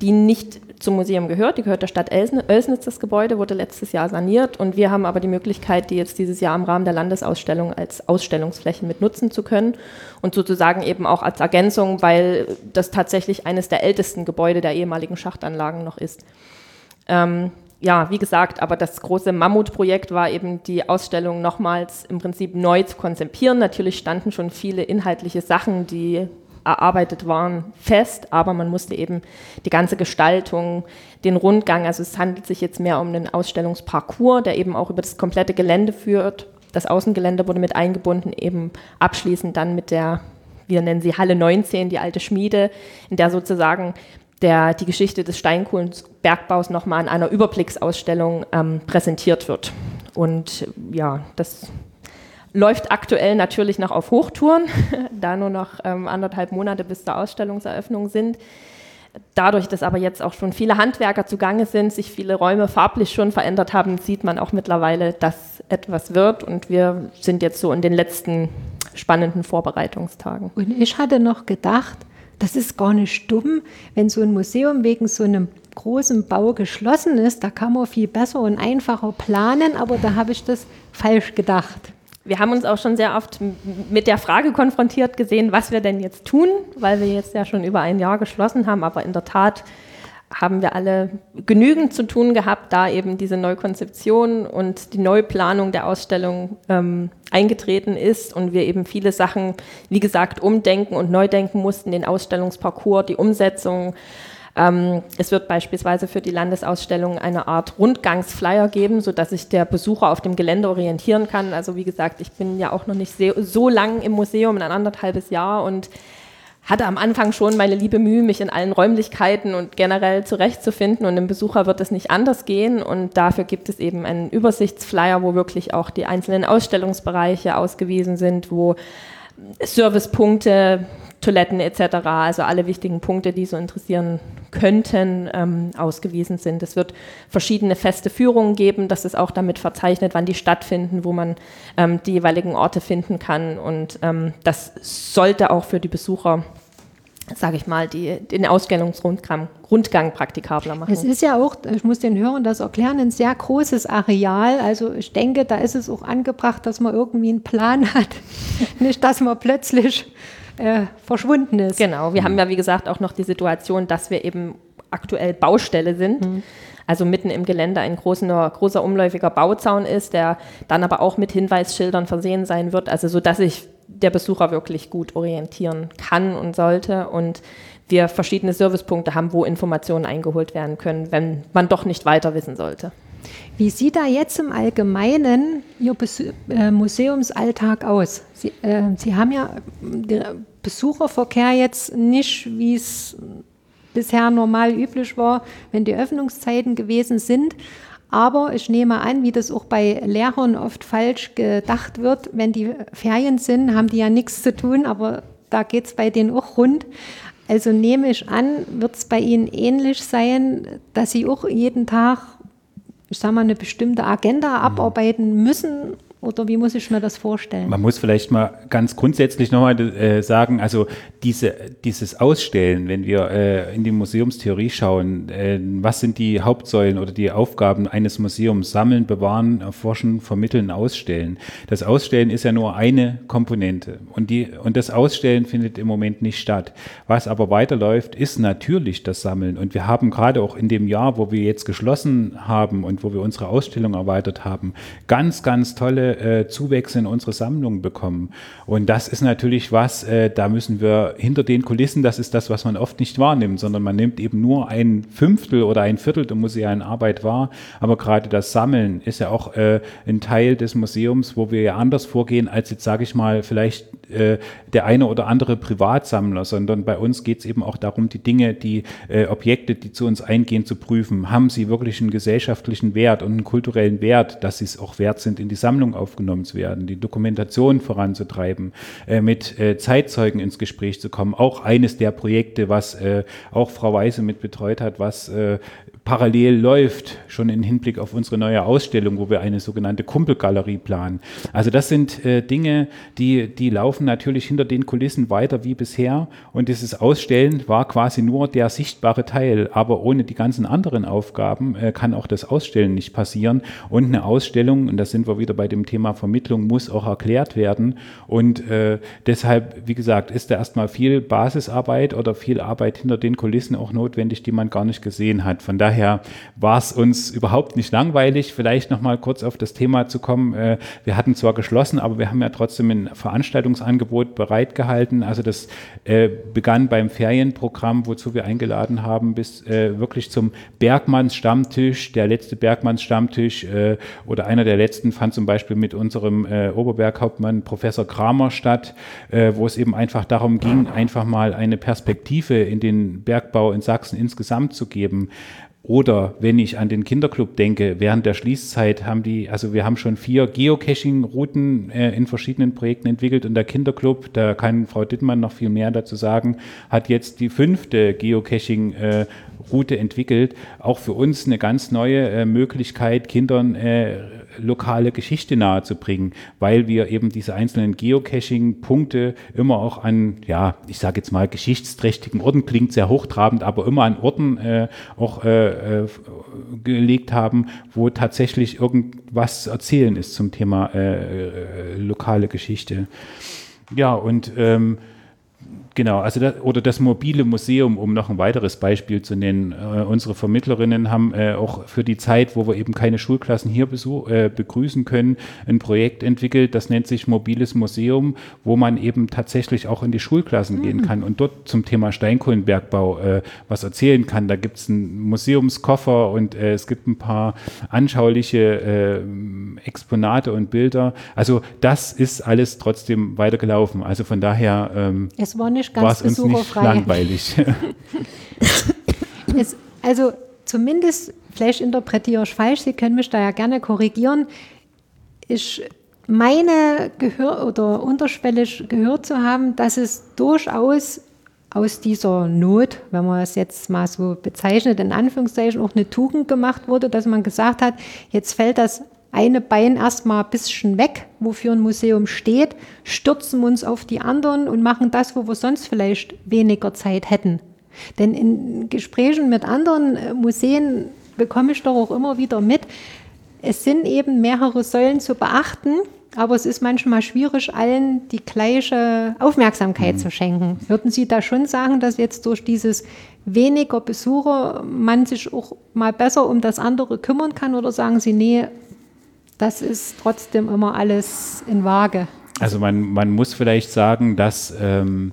die nicht zum Museum gehört. Die gehört der Stadt Oelsnitz, das Gebäude, wurde letztes Jahr saniert und wir haben aber die Möglichkeit, die jetzt dieses Jahr im Rahmen der Landesausstellung als Ausstellungsfläche mit nutzen zu können und sozusagen eben auch als Ergänzung, weil das tatsächlich eines der ältesten Gebäude der ehemaligen Schachtanlagen noch ist. Ähm, ja, wie gesagt, aber das große Mammutprojekt war eben die Ausstellung nochmals im Prinzip neu zu konzipieren. Natürlich standen schon viele inhaltliche Sachen, die erarbeitet waren, fest, aber man musste eben die ganze Gestaltung, den Rundgang, also es handelt sich jetzt mehr um einen Ausstellungsparcours, der eben auch über das komplette Gelände führt. Das Außengelände wurde mit eingebunden, eben abschließend dann mit der, wir nennen sie Halle 19, die alte Schmiede, in der sozusagen der die Geschichte des Steinkohlenbergbaus nochmal in einer Überblicksausstellung ähm, präsentiert wird. Und ja, das läuft aktuell natürlich noch auf Hochtouren, *laughs* da nur noch ähm, anderthalb Monate bis zur Ausstellungseröffnung sind. Dadurch, dass aber jetzt auch schon viele Handwerker zugange sind, sich viele Räume farblich schon verändert haben, sieht man auch mittlerweile, dass etwas wird. Und wir sind jetzt so in den letzten spannenden Vorbereitungstagen. Und ich hatte noch gedacht, das ist gar nicht dumm, wenn so ein Museum wegen so einem großen Bau geschlossen ist, da kann man viel besser und einfacher planen, aber da habe ich das falsch gedacht. Wir haben uns auch schon sehr oft mit der Frage konfrontiert gesehen, was wir denn jetzt tun, weil wir jetzt ja schon über ein Jahr geschlossen haben, aber in der Tat haben wir alle genügend zu tun gehabt, da eben diese Neukonzeption und die Neuplanung der Ausstellung ähm, eingetreten ist und wir eben viele Sachen, wie gesagt, umdenken und neu denken mussten, den Ausstellungsparcours, die Umsetzung. Ähm, es wird beispielsweise für die Landesausstellung eine Art Rundgangsflyer geben, sodass sich der Besucher auf dem Gelände orientieren kann. Also wie gesagt, ich bin ja auch noch nicht so lang im Museum, ein anderthalbes Jahr und hatte am Anfang schon meine liebe Mühe, mich in allen Räumlichkeiten und generell zurechtzufinden und dem Besucher wird es nicht anders gehen und dafür gibt es eben einen Übersichtsflyer, wo wirklich auch die einzelnen Ausstellungsbereiche ausgewiesen sind, wo Servicepunkte, Toiletten etc., also alle wichtigen Punkte, die so interessieren könnten, ähm, ausgewiesen sind. Es wird verschiedene feste Führungen geben, das ist auch damit verzeichnet, wann die stattfinden, wo man ähm, die jeweiligen Orte finden kann und ähm, das sollte auch für die Besucher sage ich mal, die, den Ausstellungsrundgang Rundgang praktikabler machen. Es ist ja auch, ich muss den Hörern das erklären, ein sehr großes Areal. Also ich denke, da ist es auch angebracht, dass man irgendwie einen Plan *laughs* hat. Nicht, dass man plötzlich äh, verschwunden ist. Genau, wir haben ja wie gesagt auch noch die Situation, dass wir eben aktuell Baustelle sind. Mhm. Also mitten im Gelände ein großer, großer umläufiger Bauzaun ist, der dann aber auch mit Hinweisschildern versehen sein wird, also so dass sich der Besucher wirklich gut orientieren kann und sollte und wir verschiedene Servicepunkte haben, wo Informationen eingeholt werden können, wenn man doch nicht weiter wissen sollte. Wie sieht da jetzt im Allgemeinen Ihr äh, Museumsalltag aus? Sie, äh, Sie haben ja den Besucherverkehr jetzt nicht, wie es bisher normal üblich war, wenn die Öffnungszeiten gewesen sind. Aber ich nehme an, wie das auch bei Lehrern oft falsch gedacht wird, wenn die Ferien sind, haben die ja nichts zu tun, aber da geht es bei denen auch rund. Also nehme ich an, wird es bei Ihnen ähnlich sein, dass Sie auch jeden Tag, ich sage mal, eine bestimmte Agenda abarbeiten müssen oder wie muss ich mir das vorstellen? Man muss vielleicht mal ganz grundsätzlich nochmal äh, sagen, also diese, dieses Ausstellen, wenn wir äh, in die Museumstheorie schauen, äh, was sind die Hauptsäulen oder die Aufgaben eines Museums? Sammeln, bewahren, erforschen, vermitteln, ausstellen. Das Ausstellen ist ja nur eine Komponente und, die, und das Ausstellen findet im Moment nicht statt. Was aber weiterläuft, ist natürlich das Sammeln und wir haben gerade auch in dem Jahr, wo wir jetzt geschlossen haben und wo wir unsere Ausstellung erweitert haben, ganz, ganz tolle äh, Zuwächse in unsere Sammlung bekommen. Und das ist natürlich was, äh, da müssen wir hinter den Kulissen, das ist das, was man oft nicht wahrnimmt, sondern man nimmt eben nur ein Fünftel oder ein Viertel der musealen Arbeit wahr. Aber gerade das Sammeln ist ja auch äh, ein Teil des Museums, wo wir ja anders vorgehen, als jetzt sage ich mal vielleicht äh, der eine oder andere Privatsammler, sondern bei uns geht es eben auch darum, die Dinge, die äh, Objekte, die zu uns eingehen, zu prüfen. Haben sie wirklich einen gesellschaftlichen Wert und einen kulturellen Wert, dass sie es auch wert sind, in die Sammlung aufgenommen zu werden, die Dokumentation voranzutreiben, äh, mit äh, Zeitzeugen ins Gespräch zu kommen. Auch eines der Projekte, was äh, auch Frau Weise mit betreut hat, was parallel läuft, schon im Hinblick auf unsere neue Ausstellung, wo wir eine sogenannte Kumpelgalerie planen. Also das sind äh, Dinge, die, die laufen natürlich hinter den Kulissen weiter wie bisher und dieses Ausstellen war quasi nur der sichtbare Teil, aber ohne die ganzen anderen Aufgaben äh, kann auch das Ausstellen nicht passieren und eine Ausstellung, und da sind wir wieder bei dem Thema Vermittlung, muss auch erklärt werden und äh, deshalb, wie gesagt, ist da erstmal viel Basisarbeit oder viel Arbeit hinter den Kulissen auch notwendig, die man gar nicht gesehen hat. Von daher daher war es uns überhaupt nicht langweilig. Vielleicht noch mal kurz auf das Thema zu kommen. Äh, wir hatten zwar geschlossen, aber wir haben ja trotzdem ein Veranstaltungsangebot bereitgehalten. Also das äh, begann beim Ferienprogramm, wozu wir eingeladen haben, bis äh, wirklich zum Bergmanns Stammtisch. Der letzte Bergmanns Stammtisch oder einer der letzten fand zum Beispiel mit unserem Oberberghauptmann Professor Kramer statt, wo es eben einfach darum ging, einfach mal eine Perspektive in den Bergbau in Sachsen insgesamt zu geben. Oder wenn ich an den Kinderclub denke, während der Schließzeit haben die, also wir haben schon vier Geocaching-Routen äh, in verschiedenen Projekten entwickelt und der Kinderclub, da kann Frau Dittmann noch viel mehr dazu sagen, hat jetzt die fünfte Geocaching-Route entwickelt. Auch für uns eine ganz neue äh, Möglichkeit, Kindern äh, lokale Geschichte nahezubringen, weil wir eben diese einzelnen Geocaching-Punkte immer auch an, ja, ich sage jetzt mal geschichtsträchtigen Orten, klingt sehr hochtrabend, aber immer an Orten äh, auch äh, äh, gelegt haben, wo tatsächlich irgendwas zu erzählen ist zum Thema äh, äh, lokale Geschichte. Ja, und ähm, Genau, also das, oder das mobile Museum, um noch ein weiteres Beispiel zu nennen. Äh, unsere Vermittlerinnen haben äh, auch für die Zeit, wo wir eben keine Schulklassen hier besuch, äh, begrüßen können, ein Projekt entwickelt, das nennt sich Mobiles Museum, wo man eben tatsächlich auch in die Schulklassen mhm. gehen kann und dort zum Thema Steinkohlenbergbau äh, was erzählen kann. Da gibt es einen Museumskoffer und äh, es gibt ein paar anschauliche äh, Exponate und Bilder. Also das ist alles trotzdem weitergelaufen. Also von daher ähm, es war nicht nicht ganz besucherfrei. Nicht langweilig. *laughs* es, also zumindest, vielleicht interpretiere ich falsch, Sie können mich da ja gerne korrigieren. Ich meine gehör oder unterschwellig gehört zu haben, dass es durchaus aus dieser Not, wenn man es jetzt mal so bezeichnet, in Anführungszeichen auch eine Tugend gemacht wurde, dass man gesagt hat, jetzt fällt das eine Bein erstmal ein bisschen weg, wofür ein Museum steht, stürzen uns auf die anderen und machen das, wo wir sonst vielleicht weniger Zeit hätten. Denn in Gesprächen mit anderen äh, Museen bekomme ich doch auch immer wieder mit, es sind eben mehrere Säulen zu beachten. aber es ist manchmal schwierig, allen die gleiche Aufmerksamkeit mhm. zu schenken. Würden Sie da schon sagen, dass jetzt durch dieses weniger Besucher man sich auch mal besser um das andere kümmern kann oder sagen Sie, nee, das ist trotzdem immer alles in Waage? Also man, man muss vielleicht sagen, dass ähm,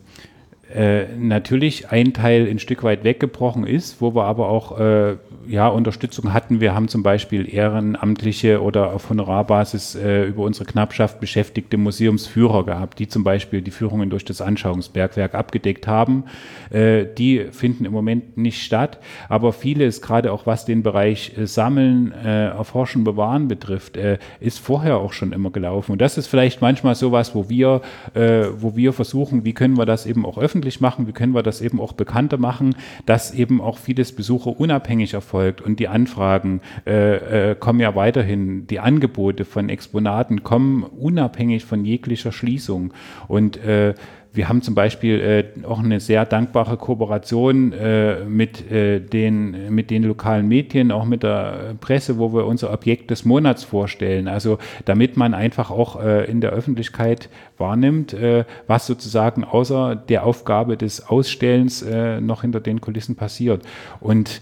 äh, natürlich ein Teil ein Stück weit weggebrochen ist, wo wir aber auch äh, ja, Unterstützung hatten. Wir haben zum Beispiel ehrenamtliche oder auf Honorarbasis äh, über unsere Knappschaft beschäftigte Museumsführer gehabt, die zum Beispiel die Führungen durch das Anschauungsbergwerk abgedeckt haben. Äh, die finden im Moment nicht statt, aber vieles, gerade auch was den Bereich äh, Sammeln, äh, Erforschen, Bewahren betrifft, äh, ist vorher auch schon immer gelaufen. Und das ist vielleicht manchmal sowas, wo wir, äh, wo wir versuchen, wie können wir das eben auch öffentlich machen, wie können wir das eben auch bekannter machen, dass eben auch vieles Besucher unabhängig erfolgt erfolgt und die Anfragen äh, äh, kommen ja weiterhin, die Angebote von Exponaten kommen unabhängig von jeglicher Schließung und äh, wir haben zum Beispiel äh, auch eine sehr dankbare Kooperation äh, mit, äh, den, mit den lokalen Medien, auch mit der Presse, wo wir unser Objekt des Monats vorstellen. Also damit man einfach auch äh, in der Öffentlichkeit wahrnimmt, äh, was sozusagen außer der Aufgabe des Ausstellens noch hinter den Kulissen passiert. Und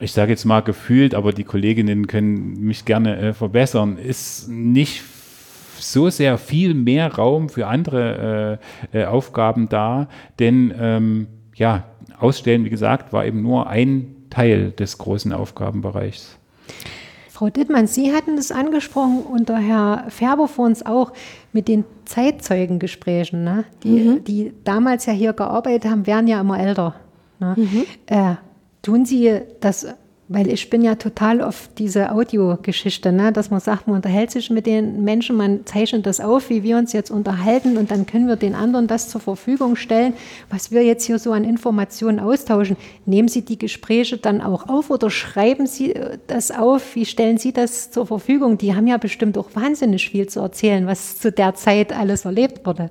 ich sage jetzt mal gefühlt, aber die Kolleginnen können mich gerne äh, verbessern, ist nicht so sehr viel mehr Raum für andere äh, äh, Aufgaben da, denn ähm, ja, Ausstellen, wie gesagt, war eben nur ein Teil des großen Aufgabenbereichs. Frau Dittmann, Sie hatten das angesprochen und der Herr Färber vor uns auch mit den Zeitzeugengesprächen, ne? die, mhm. die damals ja hier gearbeitet haben, werden ja immer älter. Ne? Mhm. Äh, Tun Sie das, weil ich bin ja total auf diese Audiogeschichte, ne, dass man sagt, man unterhält sich mit den Menschen, man zeichnet das auf, wie wir uns jetzt unterhalten und dann können wir den anderen das zur Verfügung stellen, was wir jetzt hier so an Informationen austauschen. Nehmen Sie die Gespräche dann auch auf oder schreiben Sie äh, das auf? Wie stellen Sie das zur Verfügung? Die haben ja bestimmt auch wahnsinnig viel zu erzählen, was zu der Zeit alles erlebt wurde.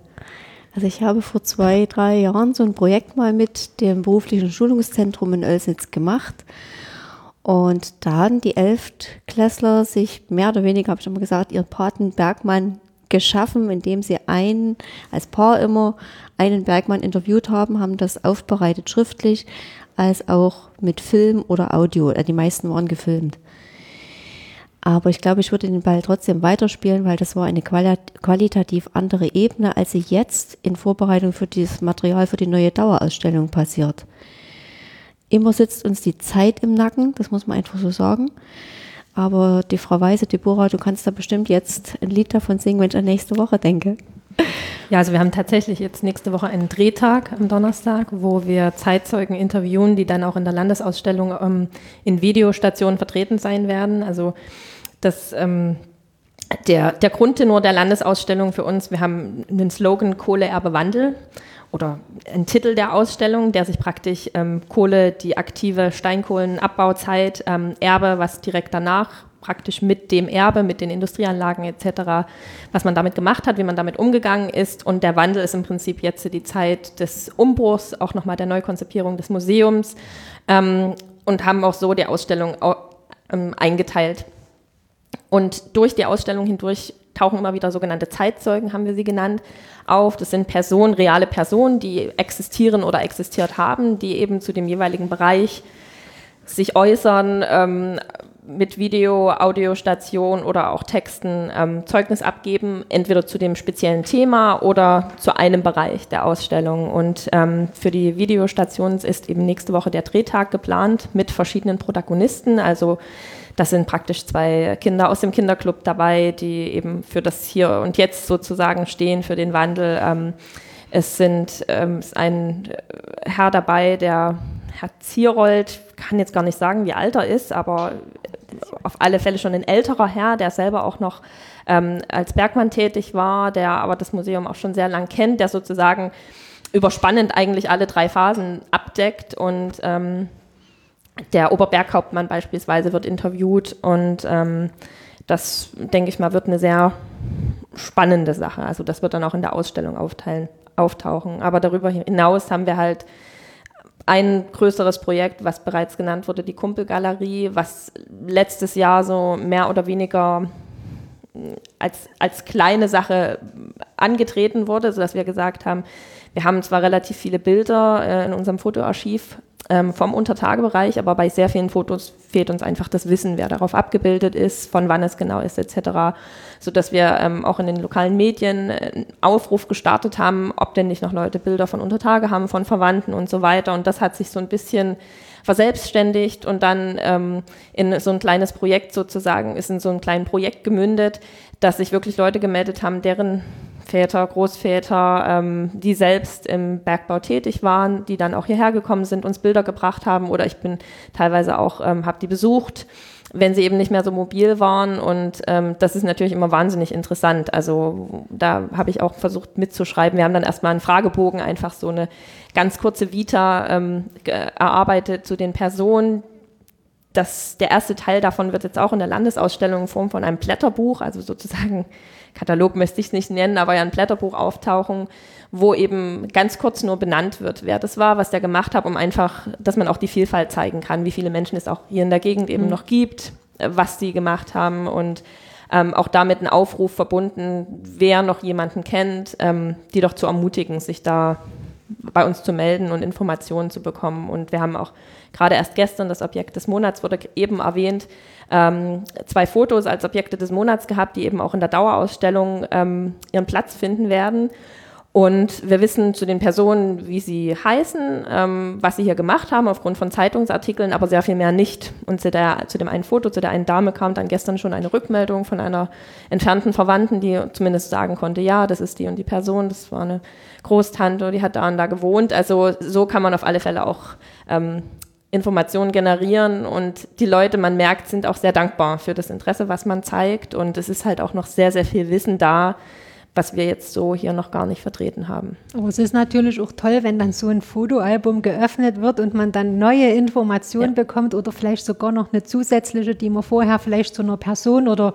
Also ich habe vor zwei, drei Jahren so ein Projekt mal mit dem beruflichen Schulungszentrum in Oelsnitz gemacht. Und da haben die Elftklässler sich mehr oder weniger, habe ich immer gesagt, ihren Paten Bergmann geschaffen, indem sie einen, als Paar immer, einen Bergmann interviewt haben, haben das aufbereitet schriftlich, als auch mit Film oder Audio. Die meisten waren gefilmt. Aber ich glaube, ich würde den Ball trotzdem weiterspielen, weil das war eine qualitativ andere Ebene, als sie jetzt in Vorbereitung für dieses Material für die neue Dauerausstellung passiert. Immer sitzt uns die Zeit im Nacken, das muss man einfach so sagen. Aber die Frau Weise, Deborah, du kannst da bestimmt jetzt ein Lied davon singen, wenn ich an nächste Woche denke. Ja, also wir haben tatsächlich jetzt nächste Woche einen Drehtag am Donnerstag, wo wir Zeitzeugen interviewen, die dann auch in der Landesausstellung ähm, in Videostationen vertreten sein werden. Also das, ähm, der, der Grundtenor der Landesausstellung für uns, wir haben einen Slogan Kohle, Erbe, Wandel oder einen Titel der Ausstellung, der sich praktisch ähm, Kohle, die aktive Steinkohlenabbauzeit, ähm, Erbe, was direkt danach praktisch mit dem Erbe, mit den Industrieanlagen etc., was man damit gemacht hat, wie man damit umgegangen ist. Und der Wandel ist im Prinzip jetzt die Zeit des Umbruchs, auch nochmal der Neukonzipierung des Museums ähm, und haben auch so die Ausstellung ähm, eingeteilt. Und durch die Ausstellung hindurch tauchen immer wieder sogenannte Zeitzeugen, haben wir sie genannt, auf. Das sind Personen, reale Personen, die existieren oder existiert haben, die eben zu dem jeweiligen Bereich sich äußern, ähm, mit Video, Audiostation oder auch Texten ähm, Zeugnis abgeben, entweder zu dem speziellen Thema oder zu einem Bereich der Ausstellung. Und ähm, für die Videostationen ist eben nächste Woche der Drehtag geplant mit verschiedenen Protagonisten, also das sind praktisch zwei Kinder aus dem Kinderclub dabei, die eben für das Hier und Jetzt sozusagen stehen, für den Wandel. Ähm, es sind ähm, ist ein äh, Herr dabei, der Herr Zierold, kann jetzt gar nicht sagen, wie alt er ist, aber auf alle Fälle schon ein älterer Herr, der selber auch noch ähm, als Bergmann tätig war, der aber das Museum auch schon sehr lang kennt, der sozusagen überspannend eigentlich alle drei Phasen abdeckt und ähm, der Oberberghauptmann beispielsweise wird interviewt und ähm, das, denke ich mal, wird eine sehr spannende Sache. Also das wird dann auch in der Ausstellung aufteilen, auftauchen. Aber darüber hinaus haben wir halt ein größeres Projekt, was bereits genannt wurde, die Kumpelgalerie, was letztes Jahr so mehr oder weniger als, als kleine Sache angetreten wurde, sodass wir gesagt haben, wir haben zwar relativ viele Bilder äh, in unserem Fotoarchiv ähm, vom Untertagebereich, aber bei sehr vielen Fotos fehlt uns einfach das Wissen, wer darauf abgebildet ist, von wann es genau ist, etc., sodass wir ähm, auch in den lokalen Medien einen Aufruf gestartet haben, ob denn nicht noch Leute Bilder von Untertage haben, von Verwandten und so weiter. Und das hat sich so ein bisschen verselbstständigt und dann ähm, in so ein kleines Projekt sozusagen, ist in so ein kleines Projekt gemündet, dass sich wirklich Leute gemeldet haben, deren Väter, Großväter, ähm, die selbst im Bergbau tätig waren, die dann auch hierher gekommen sind, uns Bilder gebracht haben oder ich bin teilweise auch, ähm, habe die besucht, wenn sie eben nicht mehr so mobil waren und ähm, das ist natürlich immer wahnsinnig interessant. Also da habe ich auch versucht mitzuschreiben. Wir haben dann erstmal einen Fragebogen, einfach so eine ganz kurze Vita ähm, erarbeitet zu den Personen, das, der erste Teil davon wird jetzt auch in der Landesausstellung in Form von einem Blätterbuch, also sozusagen Katalog möchte ich es nicht nennen, aber ja ein Blätterbuch auftauchen, wo eben ganz kurz nur benannt wird, wer das war, was der gemacht hat, um einfach, dass man auch die Vielfalt zeigen kann, wie viele Menschen es auch hier in der Gegend eben mhm. noch gibt, äh, was sie gemacht haben und ähm, auch damit ein Aufruf verbunden, wer noch jemanden kennt, ähm, die doch zu ermutigen, sich da bei uns zu melden und Informationen zu bekommen. Und wir haben auch gerade erst gestern das Objekt des Monats wurde eben erwähnt, ähm, zwei Fotos als Objekte des Monats gehabt, die eben auch in der Dauerausstellung ähm, ihren Platz finden werden. Und wir wissen zu den Personen, wie sie heißen, ähm, was sie hier gemacht haben, aufgrund von Zeitungsartikeln, aber sehr viel mehr nicht. Und zu, der, zu dem einen Foto, zu der einen Dame kam dann gestern schon eine Rückmeldung von einer entfernten Verwandten, die zumindest sagen konnte, ja, das ist die und die Person, das war eine Großtante, die hat da und da gewohnt. Also so kann man auf alle Fälle auch ähm, Informationen generieren und die Leute, man merkt, sind auch sehr dankbar für das Interesse, was man zeigt und es ist halt auch noch sehr, sehr viel Wissen da, was wir jetzt so hier noch gar nicht vertreten haben. Aber es ist natürlich auch toll, wenn dann so ein Fotoalbum geöffnet wird und man dann neue Informationen ja. bekommt oder vielleicht sogar noch eine zusätzliche, die man vorher vielleicht zu einer Person oder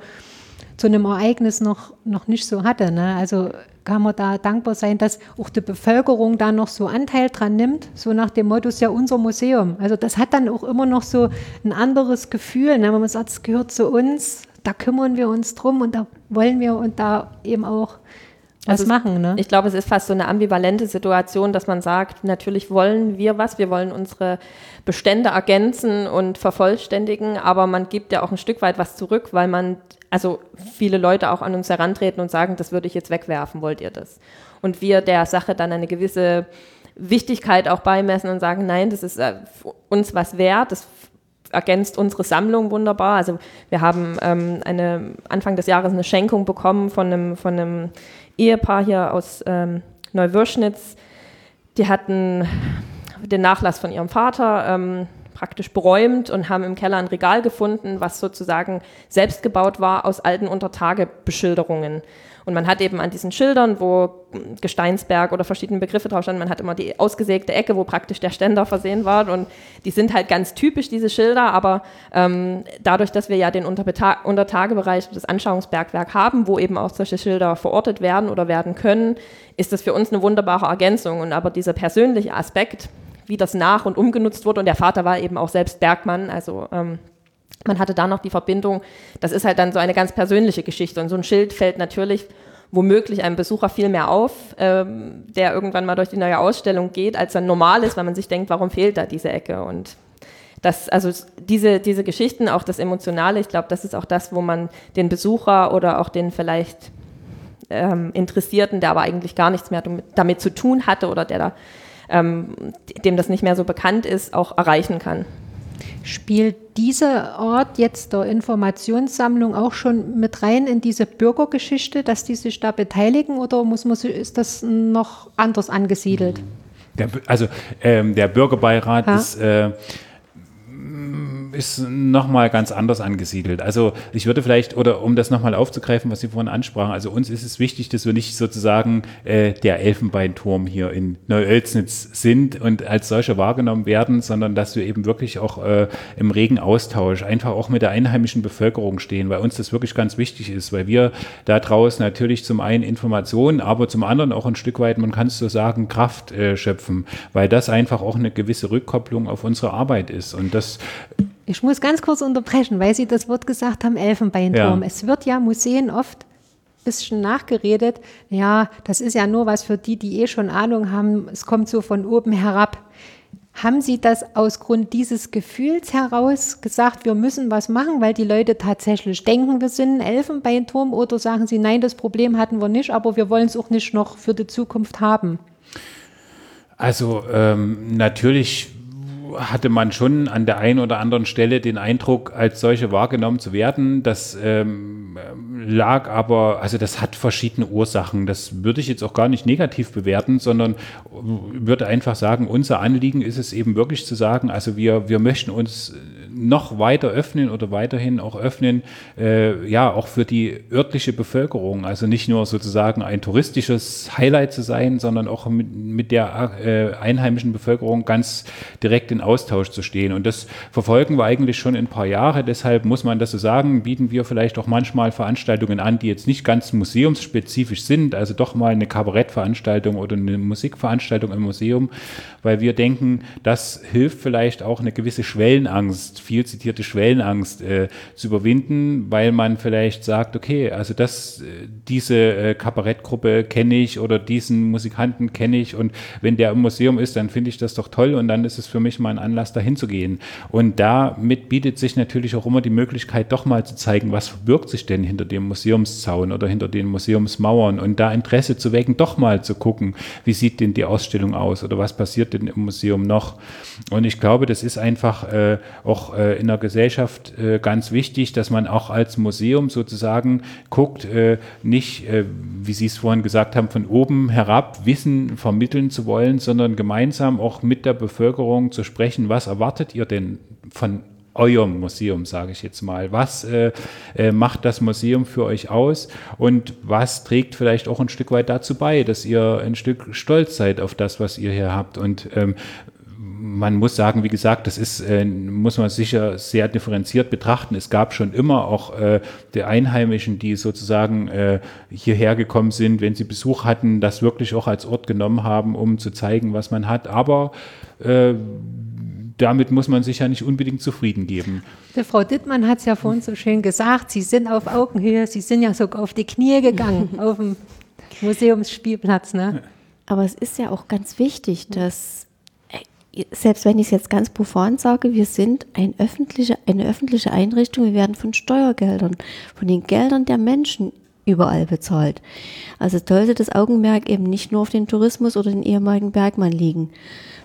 zu einem Ereignis noch, noch nicht so hatte. Ne? Also kann man da dankbar sein, dass auch die Bevölkerung da noch so Anteil dran nimmt, so nach dem Motto, ist ja unser Museum. Also das hat dann auch immer noch so ein anderes Gefühl, ne? wenn man sagt, es gehört zu uns, da kümmern wir uns drum und da wollen wir und da eben auch was also machen. Ne? Ich glaube, es ist fast so eine ambivalente Situation, dass man sagt, natürlich wollen wir was, wir wollen unsere Bestände ergänzen und vervollständigen, aber man gibt ja auch ein Stück weit was zurück, weil man also viele Leute auch an uns herantreten und sagen, das würde ich jetzt wegwerfen, wollt ihr das? Und wir der Sache dann eine gewisse Wichtigkeit auch beimessen und sagen, nein, das ist äh, uns was wert, das ergänzt unsere Sammlung wunderbar. Also wir haben ähm, eine, Anfang des Jahres eine Schenkung bekommen von einem, von einem Ehepaar hier aus ähm, Neuwürschnitz. Die hatten den Nachlass von ihrem Vater ähm, praktisch beräumt und haben im Keller ein Regal gefunden, was sozusagen selbst gebaut war aus alten Untertagebeschilderungen. Und man hat eben an diesen Schildern, wo Gesteinsberg oder verschiedene Begriffe drauf standen, man hat immer die ausgesägte Ecke, wo praktisch der Ständer versehen war. Und die sind halt ganz typisch, diese Schilder, aber ähm, dadurch, dass wir ja den Untertagebereich, das Anschauungsbergwerk haben, wo eben auch solche Schilder verortet werden oder werden können, ist das für uns eine wunderbare Ergänzung. Und aber dieser persönliche Aspekt, wie das nach und umgenutzt wurde. Und der Vater war eben auch selbst Bergmann, also ähm, man hatte da noch die Verbindung. Das ist halt dann so eine ganz persönliche Geschichte. Und so ein Schild fällt natürlich womöglich einem Besucher viel mehr auf, ähm, der irgendwann mal durch die neue Ausstellung geht, als dann normal ist, weil man sich denkt, warum fehlt da diese Ecke? Und das, also diese, diese Geschichten, auch das Emotionale, ich glaube, das ist auch das, wo man den Besucher oder auch den vielleicht ähm, Interessierten, der aber eigentlich gar nichts mehr damit, zu tun hatte oder der da ähm, dem das nicht mehr so bekannt ist, auch erreichen kann. Spielt dieser Ort jetzt der Informationssammlung auch schon mit rein in diese Bürgergeschichte, dass die sich da beteiligen oder muss man, ist das noch anders angesiedelt? Der, also ähm, der Bürgerbeirat ha? ist äh, ist nochmal ganz anders angesiedelt. Also ich würde vielleicht, oder um das nochmal aufzugreifen, was Sie vorhin ansprachen, also uns ist es wichtig, dass wir nicht sozusagen äh, der Elfenbeinturm hier in Neu-Oelsnitz sind und als solcher wahrgenommen werden, sondern dass wir eben wirklich auch äh, im regen Austausch einfach auch mit der einheimischen Bevölkerung stehen, weil uns das wirklich ganz wichtig ist, weil wir da draußen natürlich zum einen Informationen, aber zum anderen auch ein Stück weit, man kann es so sagen, Kraft äh, schöpfen, weil das einfach auch eine gewisse Rückkopplung auf unsere Arbeit ist. Und das Ich muss ganz kurz unterbrechen, weil Sie das Wort gesagt haben, Elfenbeinturm. Ja. Es wird ja Museen oft ein bisschen nachgeredet. Ja, das ist ja nur was für die, die eh schon Ahnung haben. Es kommt so von oben herab. Haben Sie das aus Grund dieses Gefühls heraus gesagt, wir müssen was machen, weil die Leute tatsächlich denken, wir sind ein Elfenbeinturm? Oder sagen Sie, nein, das Problem hatten wir nicht, aber wir wollen es auch nicht noch für die Zukunft haben? Also ähm, natürlich hatte man schon an der einen oder anderen Stelle den Eindruck, als solche wahrgenommen zu werden. Das ähm, lag aber, also das hat verschiedene Ursachen. Das würde ich jetzt auch gar nicht negativ bewerten, sondern würde einfach sagen, unser Anliegen ist es eben wirklich zu sagen, also wir, wir möchten uns noch weiter öffnen oder weiterhin auch öffnen, äh, ja, auch für die örtliche Bevölkerung. Also nicht nur sozusagen ein touristisches Highlight zu sein, sondern auch mit, mit der äh, einheimischen Bevölkerung ganz direkt in Austausch zu stehen. Und das verfolgen wir eigentlich schon ein paar Jahre. Deshalb muss man das so sagen, bieten wir vielleicht auch manchmal Veranstaltungen an, die jetzt nicht ganz museumsspezifisch sind, also doch mal eine Kabarettveranstaltung oder eine Musikveranstaltung im Museum, weil wir denken, das hilft vielleicht auch eine gewisse Schwellenangst, viel zitierte Schwellenangst äh, zu überwinden, weil man vielleicht sagt, okay, also das, äh, diese äh, Kabarettgruppe kenne ich oder diesen Musikanten kenne ich und wenn der im Museum ist, dann finde ich das doch toll und dann ist es für mich mal ein Anlass, dahin zu gehen. Und damit bietet sich natürlich auch immer die Möglichkeit, doch mal zu zeigen, was verbirgt sich denn hinter dem Museumszaun oder hinter den Museumsmauern und da Interesse zu wecken, doch mal zu gucken, wie sieht denn die Ausstellung aus oder was passiert denn im Museum noch. Und ich glaube, das ist einfach äh, auch äh, in der Gesellschaft äh, ganz wichtig, dass man auch als Museum sozusagen guckt, äh, nicht, äh, wie Sie es vorhin gesagt haben, von oben herab Wissen vermitteln zu wollen, sondern gemeinsam auch mit der Bevölkerung zu sprechen, was erwartet ihr denn von eurem Museum, sage ich jetzt mal. Was äh, äh, macht das Museum für euch aus und was trägt vielleicht auch ein Stück weit dazu bei, dass ihr ein Stück stolz seid auf das, was ihr hier habt und ähm, man muss sagen, wie gesagt, das ist, äh, muss man sicher sehr differenziert betrachten. Es gab schon immer auch äh, die Einheimischen, die sozusagen äh, hierher gekommen sind, wenn sie Besuch hatten, das wirklich auch als Ort genommen haben, um zu zeigen, was man hat. Aber äh, damit muss man sich ja nicht unbedingt zufrieden geben. Die Frau Dittmann hat es ja vorhin so schön gesagt, Sie sind auf Augenhöhe, Sie sind ja sogar auf die Knie gegangen *laughs* auf dem Museumsspielplatz. Ne? Aber es ist ja auch ganz wichtig, dass, selbst wenn ich es jetzt ganz profan sage, wir sind ein öffentliche, eine öffentliche Einrichtung, wir werden von Steuergeldern, von den Geldern der Menschen überall bezahlt. Also sollte das Augenmerk eben nicht nur auf den Tourismus oder den ehemaligen Bergmann liegen,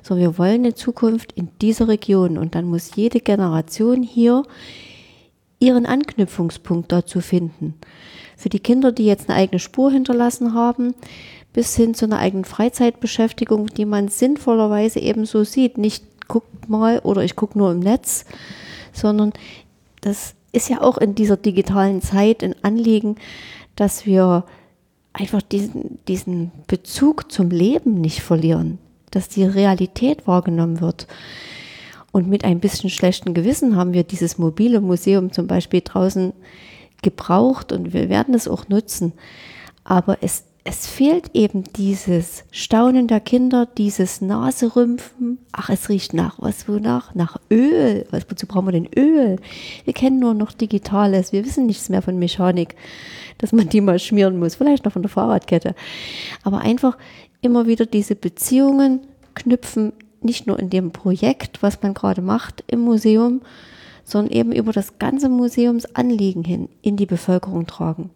sondern wir wollen eine Zukunft in dieser Region und dann muss jede Generation hier ihren Anknüpfungspunkt dazu finden. Für die Kinder, die jetzt eine eigene Spur hinterlassen haben, bis hin zu einer eigenen Freizeitbeschäftigung, die man sinnvollerweise eben so sieht. Nicht guckt mal oder ich gucke nur im Netz, sondern das ist ja auch in dieser digitalen Zeit ein Anliegen, dass wir einfach diesen, diesen Bezug zum Leben nicht verlieren, dass die Realität wahrgenommen wird. Und mit ein bisschen schlechten Gewissen haben wir dieses mobile Museum zum Beispiel draußen gebraucht und wir werden es auch nutzen. Aber es, es fehlt eben dieses Staunen der Kinder, dieses Naserümpfen. Ach, es riecht nach was, wonach? Nach Öl. Was, wozu brauchen wir denn Öl? Wir kennen nur noch Digitales. Wir wissen nichts mehr von Mechanik, dass man die mal schmieren muss. Vielleicht noch von der Fahrradkette. Aber einfach immer wieder diese Beziehungen knüpfen, nicht nur in dem Projekt, was man gerade macht im Museum, sondern eben über das ganze Museumsanliegen hin in die Bevölkerung tragen.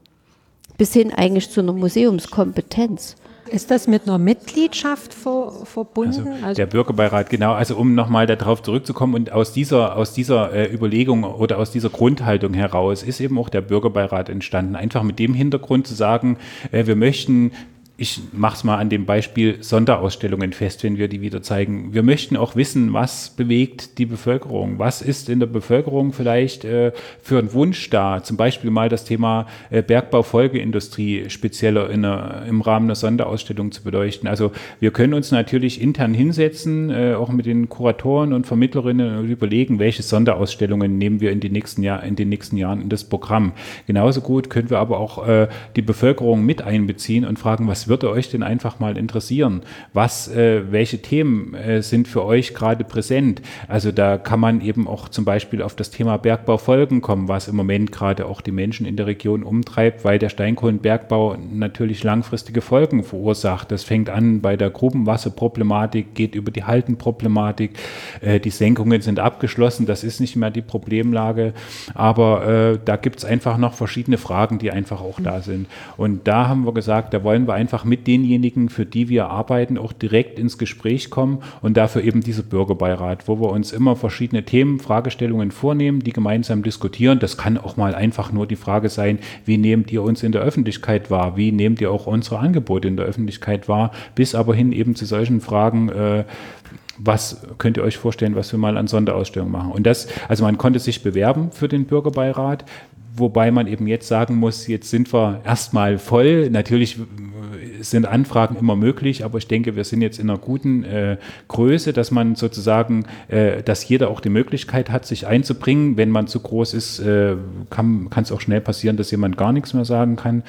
Bis hin eigentlich zu einer Museumskompetenz. Ist das mit einer Mitgliedschaft ver verbunden? Also der Bürgerbeirat, genau, also um nochmal darauf zurückzukommen und aus dieser, aus dieser äh, Überlegung oder aus dieser Grundhaltung heraus ist eben auch der Bürgerbeirat entstanden. Einfach mit dem Hintergrund zu sagen, äh, wir möchten ich mache es mal an dem Beispiel Sonderausstellungen fest, wenn wir die wieder zeigen. Wir möchten auch wissen, was bewegt die Bevölkerung? Was ist in der Bevölkerung vielleicht äh, für ein Wunsch da? Zum Beispiel mal das Thema äh, Bergbaufolgeindustrie spezieller in einer, im Rahmen einer Sonderausstellung zu beleuchten. Also wir können uns natürlich intern hinsetzen, äh, auch mit den Kuratoren und Vermittlerinnen und überlegen, welche Sonderausstellungen nehmen wir in, die nächsten Jahr, in den nächsten Jahren in das Programm. Genauso gut können wir aber auch äh, die Bevölkerung mit einbeziehen und fragen, was würde euch denn einfach mal interessieren? Was, äh, welche Themen äh, sind für euch gerade präsent? Also da kann man eben auch zum Beispiel auf das Thema Bergbaufolgen kommen, was im Moment gerade auch die Menschen in der Region umtreibt, weil der Steinkohlenbergbau natürlich langfristige Folgen verursacht. Das fängt an bei der Grubenwasserproblematik, geht über die Haltenproblematik. Äh, die Senkungen sind abgeschlossen, das ist nicht mehr die Problemlage. Aber äh, da gibt es einfach noch verschiedene Fragen, die einfach auch da sind. Und da haben wir gesagt, da wollen wir einfach mit denjenigen, für die wir arbeiten, auch direkt ins Gespräch kommen und dafür eben dieser Bürgerbeirat, wo wir uns immer verschiedene Themen, Fragestellungen vornehmen, die gemeinsam diskutieren. Das kann auch mal einfach nur die Frage sein, wie nehmt ihr uns in der Öffentlichkeit wahr? Wie nehmt ihr auch unsere Angebote in der Öffentlichkeit wahr? Bis aber hin eben zu solchen Fragen, äh, was könnt ihr euch vorstellen, was wir mal an Sonderausstellungen machen? Und das, also man konnte sich bewerben für den Bürgerbeirat, wobei man eben jetzt sagen muss, jetzt sind wir erstmal voll. Natürlich sind Anfragen immer möglich, aber ich denke, wir sind jetzt in einer guten äh, Größe, dass man sozusagen, äh, dass jeder auch die Möglichkeit hat, sich einzubringen. Wenn man zu groß ist, äh, kann es auch schnell passieren, dass jemand gar nichts mehr sagen kann.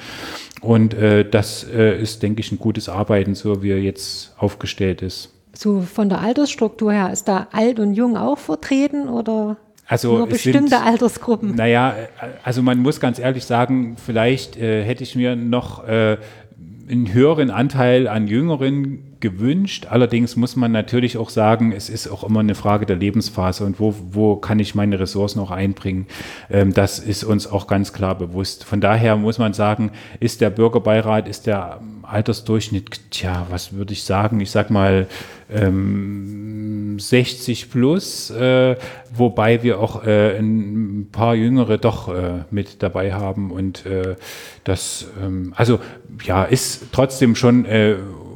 Und äh, das äh, ist, denke ich, ein gutes Arbeiten, so wie er jetzt aufgestellt ist. So von der Altersstruktur her, ist da alt und jung auch vertreten oder also nur bestimmte sind, Altersgruppen? Naja, also man muss ganz ehrlich sagen, vielleicht äh, hätte ich mir noch äh, einen höheren Anteil an Jüngeren gewünscht. Allerdings muss man natürlich auch sagen, es ist auch immer eine Frage der Lebensphase und wo, wo kann ich meine Ressourcen auch einbringen. Ähm, das ist uns auch ganz klar bewusst. Von daher muss man sagen, ist der Bürgerbeirat, ist der Altersdurchschnitt, tja, was würde ich sagen? Ich sag mal ähm, 60 plus, äh, wobei wir auch äh, ein paar Jüngere doch äh, mit dabei haben und äh, das, ähm, also ja, ist trotzdem schon äh,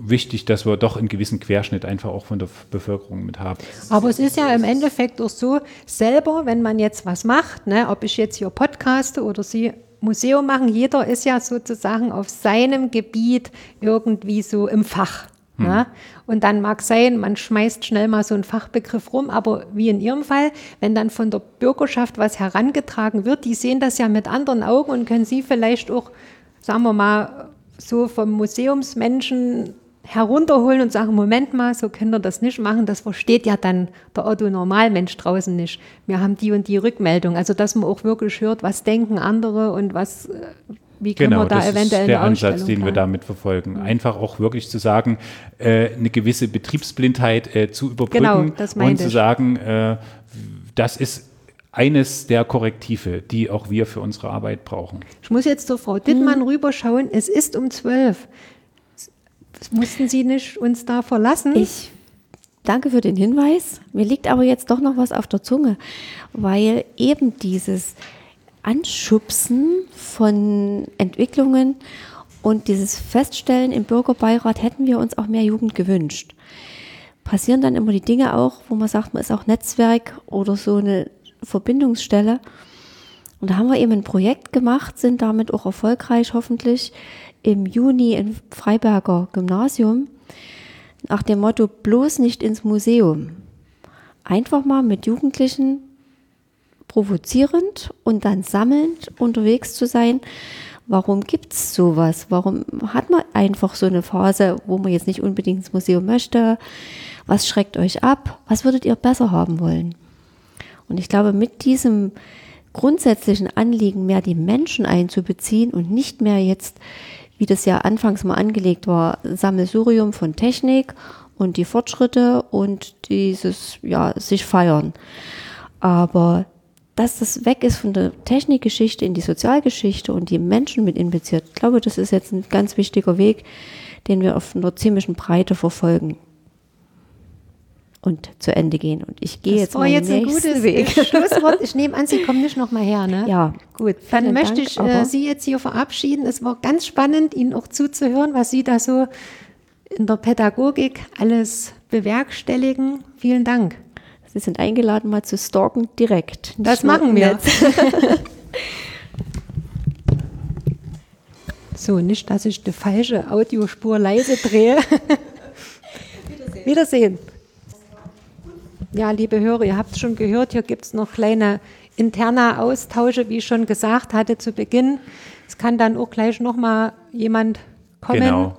wichtig, dass wir doch einen gewissen Querschnitt einfach auch von der Bevölkerung mit haben. Aber es ist ja im Endeffekt auch so, selber, wenn man jetzt was macht, ne, ob ich jetzt hier podcaste oder Sie Museum machen, jeder ist ja sozusagen auf seinem Gebiet irgendwie so im Fach. Hm. Ne? Und dann mag sein, man schmeißt schnell mal so einen Fachbegriff rum, aber wie in Ihrem Fall, wenn dann von der Bürgerschaft was herangetragen wird, die sehen das ja mit anderen Augen und können Sie vielleicht auch, sagen wir mal, so vom Museumsmenschen herunterholen und sagen, Moment mal, so können wir das nicht machen. Das versteht ja dann der Otto-Normalmensch draußen nicht. Wir haben die und die Rückmeldung. Also, dass man auch wirklich hört, was denken andere und was, äh, wie können genau, wir da das eventuell ist der Ansatz, den wir damit verfolgen. Einfach auch wirklich zu sagen, äh, eine gewisse Betriebsblindheit äh, zu überbrücken Genau, das und zu sagen, äh, das ist eines der Korrektive, die auch wir für unsere Arbeit brauchen. Ich muss jetzt zur Frau Dittmann rüberschauen. Es ist um zwölf. Mussten Sie nicht uns da verlassen? Ich danke für den Hinweis. Mir liegt aber jetzt doch noch was auf der Zunge, weil eben dieses Anschubsen von Entwicklungen und dieses Feststellen im Bürgerbeirat hätten wir uns auch mehr Jugend gewünscht. Passieren dann immer die Dinge auch, wo man sagt, man ist auch Netzwerk oder so eine Verbindungsstelle. Und da haben wir eben ein Projekt gemacht, sind damit auch erfolgreich hoffentlich im Juni im Freiberger Gymnasium nach dem Motto bloß nicht ins Museum. Einfach mal mit Jugendlichen provozierend und dann sammelnd unterwegs zu sein. Warum gibt es sowas? Warum hat man einfach so eine Phase, wo man jetzt nicht unbedingt ins Museum möchte? Was schreckt euch ab? Was würdet ihr besser haben wollen? Und ich glaube, mit diesem grundsätzlichen Anliegen, mehr die Menschen einzubeziehen und nicht mehr jetzt, wie das ja anfangs mal angelegt war, Sammelsurium von Technik und die Fortschritte und dieses, ja, sich feiern. Aber dass das weg ist von der Technikgeschichte in die Sozialgeschichte und die Menschen mit infiziert, ich glaube, das ist jetzt ein ganz wichtiger Weg, den wir auf einer ziemlichen Breite verfolgen und zu Ende gehen. Und ich gehe jetzt war meinen jetzt ein gutes Weg. *laughs* Schlusswort. Ich nehme an, Sie kommen nicht nochmal her, ne? Ja, Gut, dann möchte Dank, ich äh, Sie jetzt hier verabschieden. Es war ganz spannend, Ihnen auch zuzuhören, was Sie da so in der Pädagogik alles bewerkstelligen. Vielen Dank. Sie sind eingeladen, mal zu stalken direkt. nicht Das machen wir. Netz. *laughs* So, nicht, dass ich die falsche Audiospur leise drehe. Wiedersehen. Ja, liebe Hörer, ihr habt es schon gehört, hier gibt es noch kleine interne Austausche, wie ich schon gesagt hatte zu Beginn. Es kann dann auch gleich nochmal jemand kommen. Genau.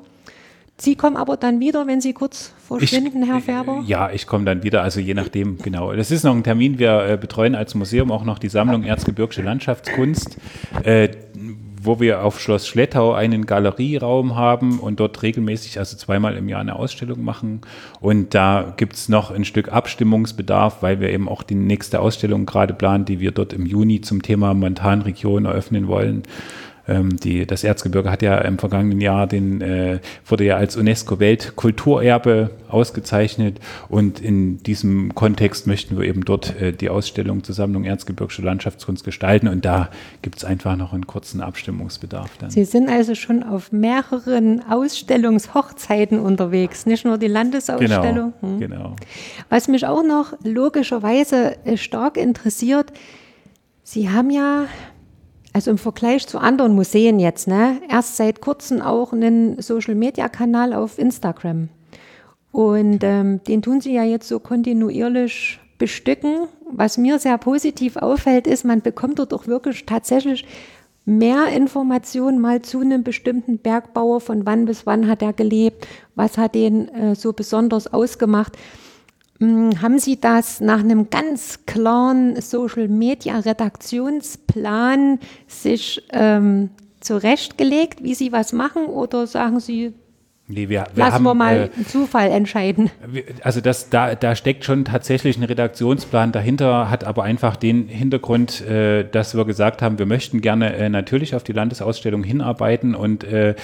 Sie kommen aber dann wieder, wenn Sie kurz verschwinden, ich, Herr Färber? Ja, ich komme dann wieder, also je nachdem, genau. Das ist noch ein Termin. Wir äh, betreuen als Museum auch noch die Sammlung Erzgebirgische Landschaftskunst. Äh, wo wir auf Schloss Schlettau einen Galerieraum haben und dort regelmäßig, also zweimal im Jahr eine Ausstellung machen. Und da gibt es noch ein Stück Abstimmungsbedarf, weil wir eben auch die nächste Ausstellung gerade planen, die wir dort im Juni zum Thema Montanregion eröffnen wollen. Ähm, die, das Erzgebirge hat ja im vergangenen Jahr den, äh, wurde ja als UNESCO-Weltkulturerbe ausgezeichnet und in diesem Kontext möchten wir eben dort äh, die Ausstellung zur Sammlung Erzgebirgische Landschaftskunst gestalten und da gibt es einfach noch einen kurzen Abstimmungsbedarf. Dann. Sie sind also schon auf mehreren Ausstellungshochzeiten unterwegs, nicht nur die Landesausstellung. Genau, hm. genau. Was mich auch noch logischerweise äh, stark interessiert, Sie haben ja also im Vergleich zu anderen Museen jetzt, ne, erst seit kurzem auch einen Social-Media-Kanal auf Instagram. Und ähm, den tun sie ja jetzt so kontinuierlich bestücken. Was mir sehr positiv auffällt, ist, man bekommt dort auch wirklich tatsächlich mehr Informationen mal zu einem bestimmten Bergbauer, von wann bis wann hat er gelebt, was hat den äh, so besonders ausgemacht. Hm, haben Sie das nach einem ganz klaren Social-Media-Redaktionsplan sich ähm, zurechtgelegt, wie Sie was machen? Oder sagen Sie, Nee, wir, wir Lassen haben, wir mal äh, einen Zufall entscheiden. Also das, da, da steckt schon tatsächlich ein Redaktionsplan dahinter, hat aber einfach den Hintergrund, äh, dass wir gesagt haben, wir möchten gerne äh, natürlich auf die Landesausstellung hinarbeiten und äh,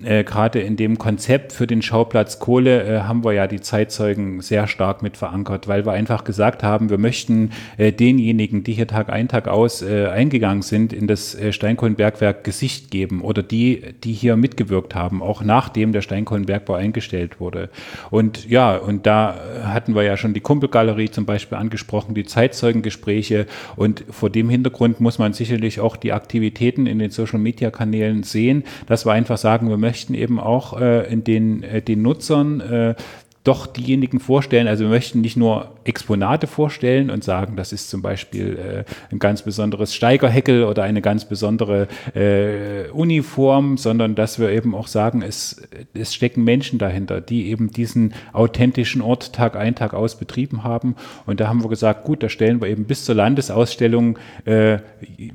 äh, gerade in dem Konzept für den Schauplatz Kohle äh, haben wir ja die Zeitzeugen sehr stark mit verankert, weil wir einfach gesagt haben, wir möchten äh, denjenigen, die hier Tag ein, Tag aus äh, eingegangen sind, in das äh, Steinkohlenbergwerk Gesicht geben oder die, die hier mitgewirkt haben, auch nachdem der Steinkohlenbergbau eingestellt wurde. Und ja, und da hatten wir ja schon die Kumpelgalerie zum Beispiel angesprochen, die Zeitzeugengespräche und vor dem Hintergrund muss man sicherlich auch die Aktivitäten in den Social-Media-Kanälen sehen, dass wir einfach sagen, wir möchten eben auch äh, in den, äh, den Nutzern äh, doch diejenigen vorstellen. Also wir möchten nicht nur Exponate vorstellen und sagen, das ist zum Beispiel äh, ein ganz besonderes Steigerheckel oder eine ganz besondere äh, Uniform, sondern dass wir eben auch sagen, es, es stecken Menschen dahinter, die eben diesen authentischen Ort Tag ein, Tag aus betrieben haben. Und da haben wir gesagt, gut, da stellen wir eben bis zur Landesausstellung äh,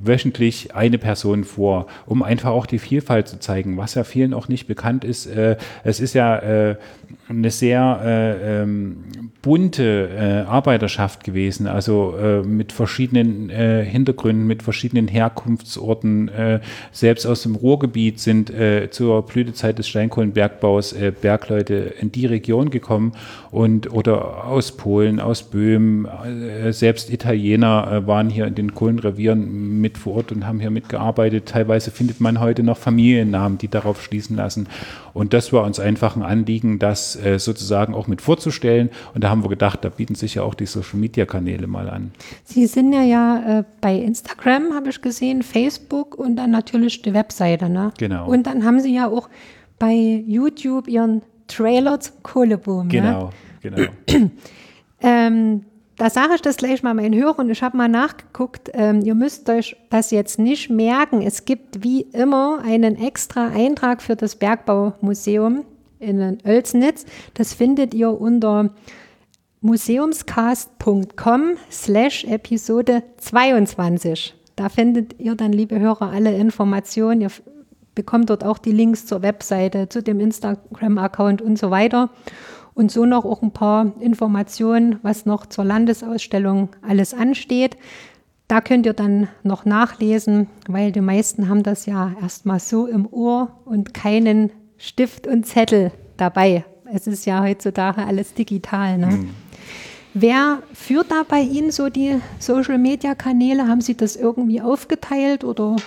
wöchentlich eine Person vor, um einfach auch die Vielfalt zu zeigen, was ja vielen auch nicht bekannt ist. Äh, es ist ja äh, eine sehr äh, ähm, bunte äh, Arbeiterschaft gewesen, also äh, mit verschiedenen äh, Hintergründen, mit verschiedenen Herkunftsorten. Äh, selbst aus dem Ruhrgebiet sind äh, zur Blütezeit des Steinkohlenbergbaus Bergleute in die Region gekommen und oder aus Polen, aus Böhmen, selbst Italiener waren hier in den Kohlenrevieren mit vor Ort und haben hier mitgearbeitet. Teilweise findet man heute noch Familiennamen, die darauf schließen lassen. Und das war uns einfach ein Anliegen, das äh, sozusagen auch mit vorzustellen. Und da haben wir gedacht, da bieten sich ja auch die Social Media Kanäle mal an. Sie sind ja, ja äh, bei Instagram, habe ich gesehen, Facebook und dann natürlich die Webseite. Ne? Genau. Und dann haben Sie ja auch bei YouTube Ihren Trailer zum Kohleboom. Genau, ne? genau. *clears throat* ähm, da sage ich das gleich mal meinen Hörern. Ich habe mal nachgeguckt. Ähm, ihr müsst euch das jetzt nicht merken. Es gibt wie immer einen extra Eintrag für das Bergbaumuseum in Oelsnitz. Das findet ihr unter museumscast.com slash Episode 22. Da findet ihr dann, liebe Hörer, alle Informationen. Ihr bekommt dort auch die Links zur Webseite, zu dem Instagram-Account und so weiter und so noch auch ein paar Informationen, was noch zur Landesausstellung alles ansteht. Da könnt ihr dann noch nachlesen, weil die meisten haben das ja erstmal so im Ohr und keinen Stift und Zettel dabei. Es ist ja heutzutage alles digital. Ne? Mhm. Wer führt da bei Ihnen so die Social-Media-Kanäle? Haben Sie das irgendwie aufgeteilt oder?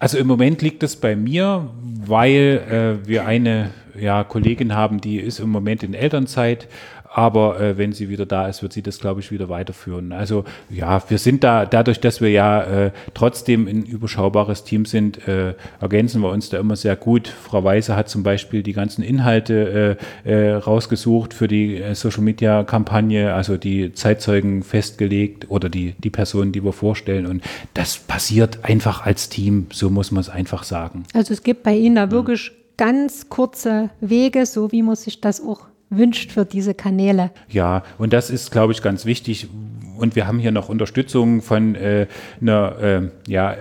Also im Moment liegt es bei mir, weil äh, wir eine ja, Kollegin haben, die ist im Moment in Elternzeit aber äh, wenn sie wieder da ist, wird sie das, glaube ich, wieder weiterführen. Also ja, wir sind da, dadurch, dass wir ja äh, trotzdem ein überschaubares Team sind, äh, ergänzen wir uns da immer sehr gut. Frau Weise hat zum Beispiel die ganzen Inhalte äh, äh, rausgesucht für die äh, Social-Media-Kampagne, also die Zeitzeugen festgelegt oder die, die Personen, die wir vorstellen. Und das passiert einfach als Team, so muss man es einfach sagen. Also es gibt bei Ihnen da wirklich ganz kurze Wege, so wie man sich das auch wünscht für diese Kanäle. Ja, und das ist, glaube ich, ganz wichtig. Und wir haben hier noch Unterstützung von äh, einer, äh, ja,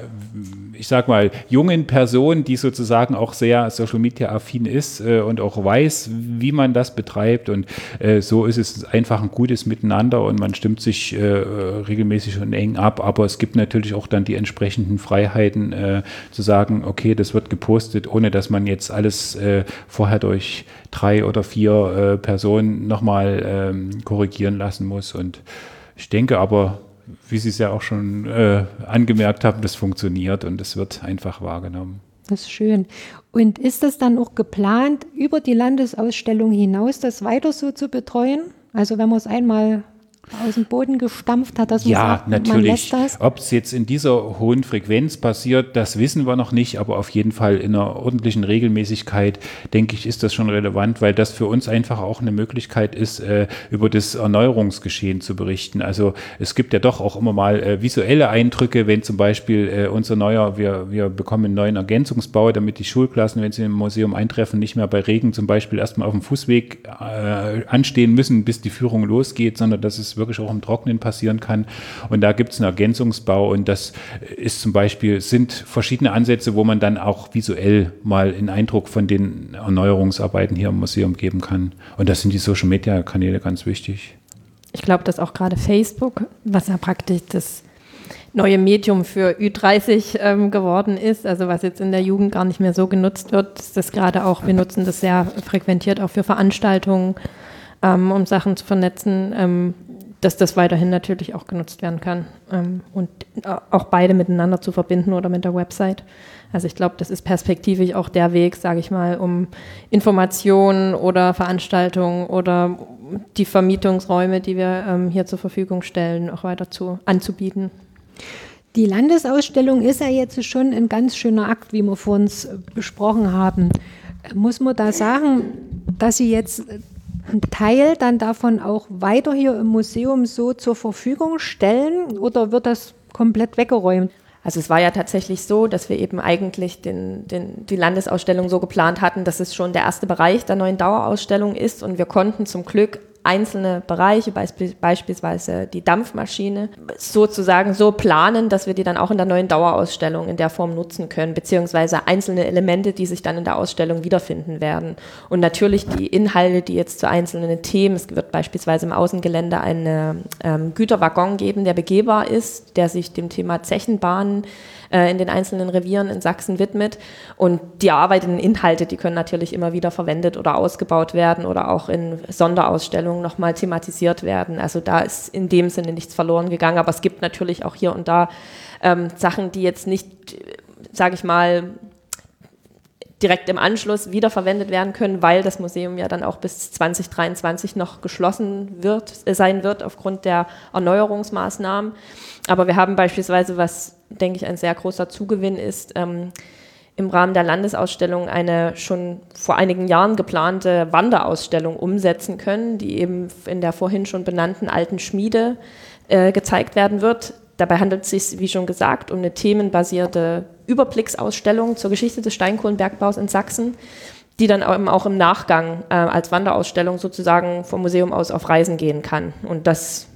ich sag mal, jungen Person, die sozusagen auch sehr Social Media affin ist äh, und auch weiß, wie man das betreibt. Und äh, so ist es einfach ein gutes Miteinander und man stimmt sich äh, regelmäßig und eng ab. Aber es gibt natürlich auch dann die entsprechenden Freiheiten äh, zu sagen, okay, das wird gepostet, ohne dass man jetzt alles äh, vorher durch drei oder vier äh, Personen nochmal ähm, korrigieren lassen muss. Und ich denke aber, wie Sie es ja auch schon äh, angemerkt haben, das funktioniert und es wird einfach wahrgenommen. Das ist schön. Und ist das dann auch geplant, über die Landesausstellung hinaus das weiter so zu betreuen? Also wenn man es einmal aus dem Boden gestampft hat, dass man ja, sagt, natürlich. man lässt das? Ob es jetzt in dieser hohen Frequenz passiert, das wissen wir noch nicht, aber auf jeden Fall in einer ordentlichen Regelmäßigkeit, denke ich, ist das schon relevant, weil das für uns einfach auch eine Möglichkeit ist, äh, über das Erneuerungsgeschehen zu berichten. Also es gibt ja doch auch immer mal äh, visuelle Eindrücke, wenn zum Beispiel äh, unser neuer, wir, wir bekommen einen neuen Ergänzungsbau, damit die Schulklassen, wenn sie im Museum eintreffen, nicht mehr bei Regen zum Beispiel erstmal auf dem Fußweg anstehen müssen, bis die Führung losgeht, sondern dass es wirklich auch im Trocknen passieren kann. Und da gibt es einen Ergänzungsbau und das ist zum Beispiel, sind verschiedene Ansätze, wo man dann auch visuell mal einen Eindruck von den Erneuerungsarbeiten hier im Museum geben kann. Und das sind die Social Media Kanäle ganz wichtig. Ich glaube, dass auch gerade Facebook, was ja praktisch das neue Medium für Ü30 ähm, geworden ist, also was jetzt in der Jugend gar nicht mehr so genutzt wird, ist das gerade auch, wir nutzen das sehr frequentiert auch für Veranstaltungen, ähm, um Sachen zu vernetzen. Ähm, dass das weiterhin natürlich auch genutzt werden kann ähm, und auch beide miteinander zu verbinden oder mit der Website. Also ich glaube, das ist perspektivisch auch der Weg, sage ich mal, um Informationen oder Veranstaltungen oder die Vermietungsräume, die wir ähm, hier zur Verfügung stellen, auch weiter zu, anzubieten. Die Landesausstellung ist ja jetzt schon ein ganz schöner Akt, wie wir vor uns besprochen haben. Muss man da sagen, dass Sie jetzt einen Teil dann davon auch weiter hier im Museum so zur Verfügung stellen oder wird das komplett weggeräumt? Also es war ja tatsächlich so, dass wir eben eigentlich den, den, die Landesausstellung so geplant hatten, dass es schon der erste Bereich der neuen Dauerausstellung ist und wir konnten zum Glück einzelne Bereiche, beispielsweise die Dampfmaschine, sozusagen so planen, dass wir die dann auch in der neuen Dauerausstellung in der Form nutzen können, beziehungsweise einzelne Elemente, die sich dann in der Ausstellung wiederfinden werden. Und natürlich die Inhalte, die jetzt zu einzelnen Themen, es wird beispielsweise im Außengelände einen ähm, Güterwaggon geben, der begehbar ist, der sich dem Thema Zechenbahnen äh, in den einzelnen Revieren in Sachsen widmet. Und die erarbeiteten Inhalte, die können natürlich immer wieder verwendet oder ausgebaut werden oder auch in Sonderausstellungen nochmal thematisiert werden. Also da ist in dem Sinne nichts verloren gegangen. Aber es gibt natürlich auch hier und da ähm, Sachen, die jetzt nicht, sage ich mal, direkt im Anschluss wiederverwendet werden können, weil das Museum ja dann auch bis 2023 noch geschlossen wird, äh, sein wird aufgrund der Erneuerungsmaßnahmen. Aber wir haben beispielsweise, was denke ich ein sehr großer Zugewinn ist, ähm, im Rahmen der Landesausstellung eine schon vor einigen Jahren geplante Wanderausstellung umsetzen können, die eben in der vorhin schon benannten alten Schmiede äh, gezeigt werden wird. Dabei handelt es sich, wie schon gesagt, um eine themenbasierte Überblicksausstellung zur Geschichte des Steinkohlenbergbaus in Sachsen, die dann auch im Nachgang äh, als Wanderausstellung sozusagen vom Museum aus auf Reisen gehen kann. Und das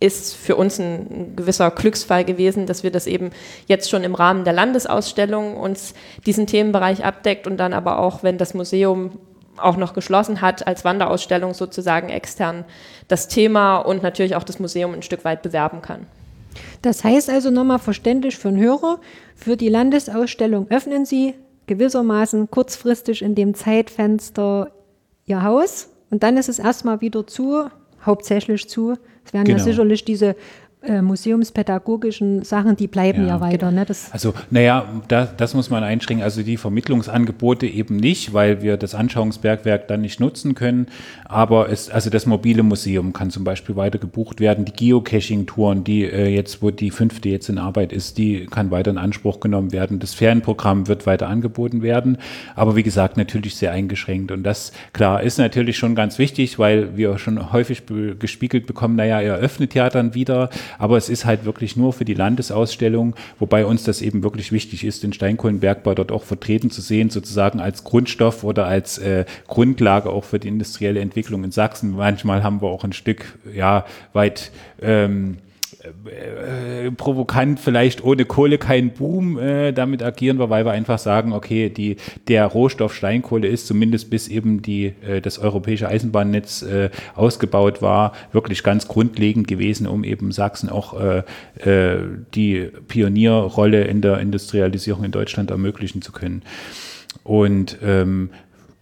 ist für uns ein gewisser Glücksfall gewesen, dass wir das eben jetzt schon im Rahmen der Landesausstellung uns diesen Themenbereich abdeckt und dann aber auch, wenn das Museum auch noch geschlossen hat, als Wanderausstellung sozusagen extern das Thema und natürlich auch das Museum ein Stück weit bewerben kann. Das heißt also nochmal verständlich für den Hörer, für die Landesausstellung öffnen Sie gewissermaßen kurzfristig in dem Zeitfenster Ihr Haus und dann ist es erstmal wieder zu, hauptsächlich zu. Es werden genau. ja sicherlich diese äh, museumspädagogischen Sachen, die bleiben ja, ja weiter. Ne? Das also, naja, da, das muss man einschränken. Also die Vermittlungsangebote eben nicht, weil wir das Anschauungsbergwerk dann nicht nutzen können. Aber es, also das mobile Museum kann zum Beispiel weiter gebucht werden. Die Geocaching-Touren, die äh, jetzt, wo die fünfte jetzt in Arbeit ist, die kann weiter in Anspruch genommen werden. Das Ferienprogramm wird weiter angeboten werden. Aber wie gesagt, natürlich sehr eingeschränkt. Und das, klar, ist natürlich schon ganz wichtig, weil wir schon häufig gespiegelt bekommen, naja, er öffnet ja dann wieder aber es ist halt wirklich nur für die Landesausstellung, wobei uns das eben wirklich wichtig ist, den Steinkohlenbergbau dort auch vertreten zu sehen, sozusagen als Grundstoff oder als äh, Grundlage auch für die industrielle Entwicklung in Sachsen. Manchmal haben wir auch ein Stück ja weit ähm, äh, provokant vielleicht ohne Kohle kein Boom, äh, damit agieren wir, weil wir einfach sagen, okay, die, der Rohstoff Steinkohle ist zumindest bis eben die, äh, das europäische Eisenbahnnetz äh, ausgebaut war, wirklich ganz grundlegend gewesen, um eben Sachsen auch äh, äh, die Pionierrolle in der Industrialisierung in Deutschland ermöglichen zu können. Und ähm,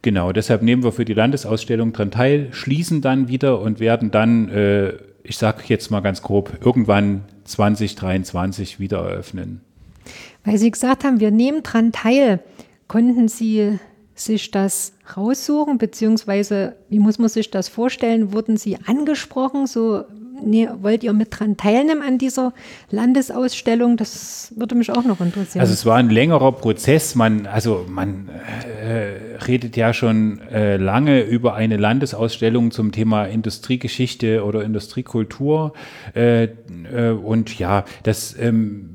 Genau, deshalb nehmen wir für die Landesausstellung dran teil, schließen dann wieder und werden dann äh, ich sage jetzt mal ganz grob, irgendwann 2023 wieder eröffnen. Weil Sie gesagt haben, wir nehmen daran teil. Konnten Sie sich das raussuchen, beziehungsweise wie muss man sich das vorstellen? Wurden Sie angesprochen, so nee, wollt ihr mit dran teilnehmen an dieser Landesausstellung? Das würde mich auch noch interessieren. Also es war ein längerer Prozess. Man, also man äh, redet ja schon äh, lange über eine Landesausstellung zum Thema Industriegeschichte oder Industriekultur. Äh, äh und ja, das ähm,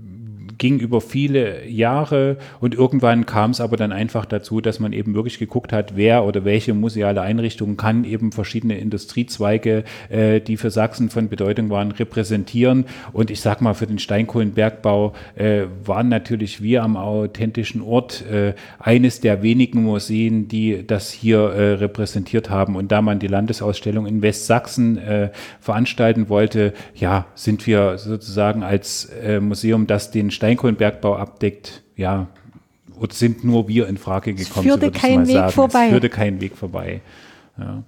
ging über viele Jahre und irgendwann kam es aber dann einfach dazu, dass man eben wirklich geguckt hat, wer oder welche museale Einrichtung kann eben verschiedene Industriezweige, äh, die für Sachsen von Bedeutung waren, repräsentieren. Und ich sag mal, für den Steinkohlenbergbau äh, waren natürlich wir am authentischen Ort äh, eines der wenigen Museen, die das hier äh, repräsentiert haben. Und da man die Landesausstellung in Westsachsen äh, veranstalten wollte, ja, sind wir sozusagen als äh, Museum, das den Stein Steinkohlenbergbau abdeckt, ja, sind nur wir in Frage gekommen. Es führte so kein Weg sagen. vorbei. Es führte kein Weg vorbei. Ja.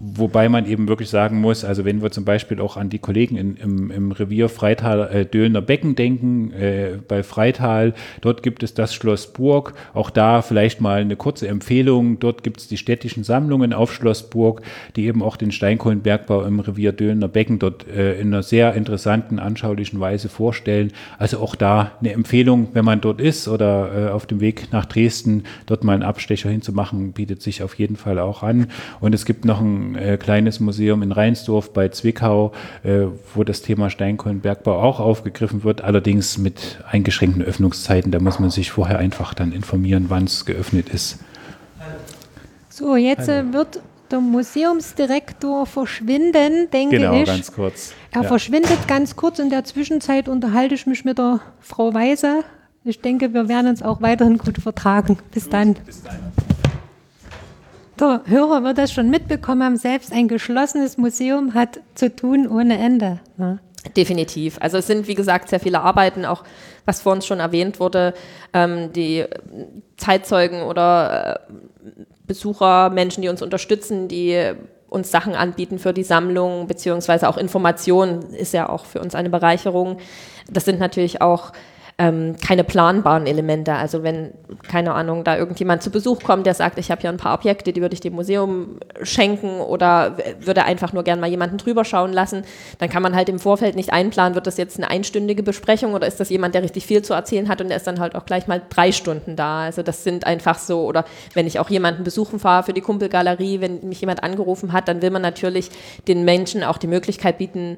Wobei man eben wirklich sagen muss, also wenn wir zum Beispiel auch an die Kollegen in, im, im Revier Freital äh, Döllner Becken denken, äh, bei Freital, dort gibt es das Schloss Burg. Auch da vielleicht mal eine kurze Empfehlung. Dort gibt es die städtischen Sammlungen auf Schloss Burg, die eben auch den Steinkohlenbergbau im Revier Döllner Becken dort äh, in einer sehr interessanten, anschaulichen Weise vorstellen. Also auch da eine Empfehlung, wenn man dort ist oder äh, auf dem Weg nach Dresden, dort mal einen Abstecher hinzumachen, bietet sich auf jeden Fall auch an. Und es gibt noch ein äh, kleines Museum in Rheinsdorf bei Zwickau, äh, wo das Thema Steinkohlenbergbau auch aufgegriffen wird, allerdings mit eingeschränkten Öffnungszeiten. Da muss man sich vorher einfach dann informieren, wann es geöffnet ist. So, jetzt äh, wird der Museumsdirektor verschwinden, denke genau, ich. Genau, ganz kurz. Er ja. verschwindet ganz kurz. In der Zwischenzeit unterhalte ich mich mit der Frau Weise. Ich denke, wir werden uns auch weiterhin gut vertragen. Bis dann. Bis dann. Der Hörer wird das schon mitbekommen haben, selbst ein geschlossenes Museum hat zu tun ohne Ende. Ne? Definitiv. Also es sind, wie gesagt, sehr viele Arbeiten, auch was vor uns schon erwähnt wurde, ähm, die Zeitzeugen oder äh, Besucher, Menschen, die uns unterstützen, die uns Sachen anbieten für die Sammlung, beziehungsweise auch Informationen, ist ja auch für uns eine Bereicherung. Das sind natürlich auch ähm, keine planbaren Elemente. Also wenn, keine Ahnung, da irgendjemand zu Besuch kommt, der sagt, ich habe hier ein paar Objekte, die würde ich dem Museum schenken oder würde einfach nur gerne mal jemanden drüber schauen lassen, dann kann man halt im Vorfeld nicht einplanen, wird das jetzt eine einstündige Besprechung oder ist das jemand, der richtig viel zu erzählen hat und der ist dann halt auch gleich mal drei Stunden da. Also das sind einfach so, oder wenn ich auch jemanden besuchen fahre für die Kumpelgalerie, wenn mich jemand angerufen hat, dann will man natürlich den Menschen auch die Möglichkeit bieten,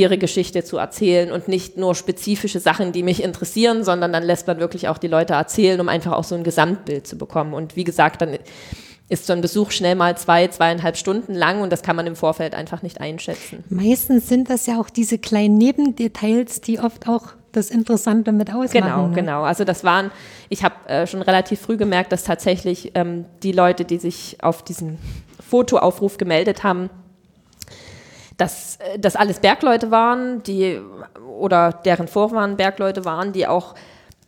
ihre Geschichte zu erzählen und nicht nur spezifische Sachen, die mich interessieren, sondern dann lässt man wirklich auch die Leute erzählen, um einfach auch so ein Gesamtbild zu bekommen. Und wie gesagt, dann ist so ein Besuch schnell mal zwei, zweieinhalb Stunden lang und das kann man im Vorfeld einfach nicht einschätzen. Meistens sind das ja auch diese kleinen Nebendetails, die oft auch das Interessante mit ausmachen. Genau, ne? genau. Also das waren, ich habe äh, schon relativ früh gemerkt, dass tatsächlich ähm, die Leute, die sich auf diesen Fotoaufruf gemeldet haben, dass äh, das alles Bergleute waren, die oder deren Vorfahren Bergleute waren, die auch,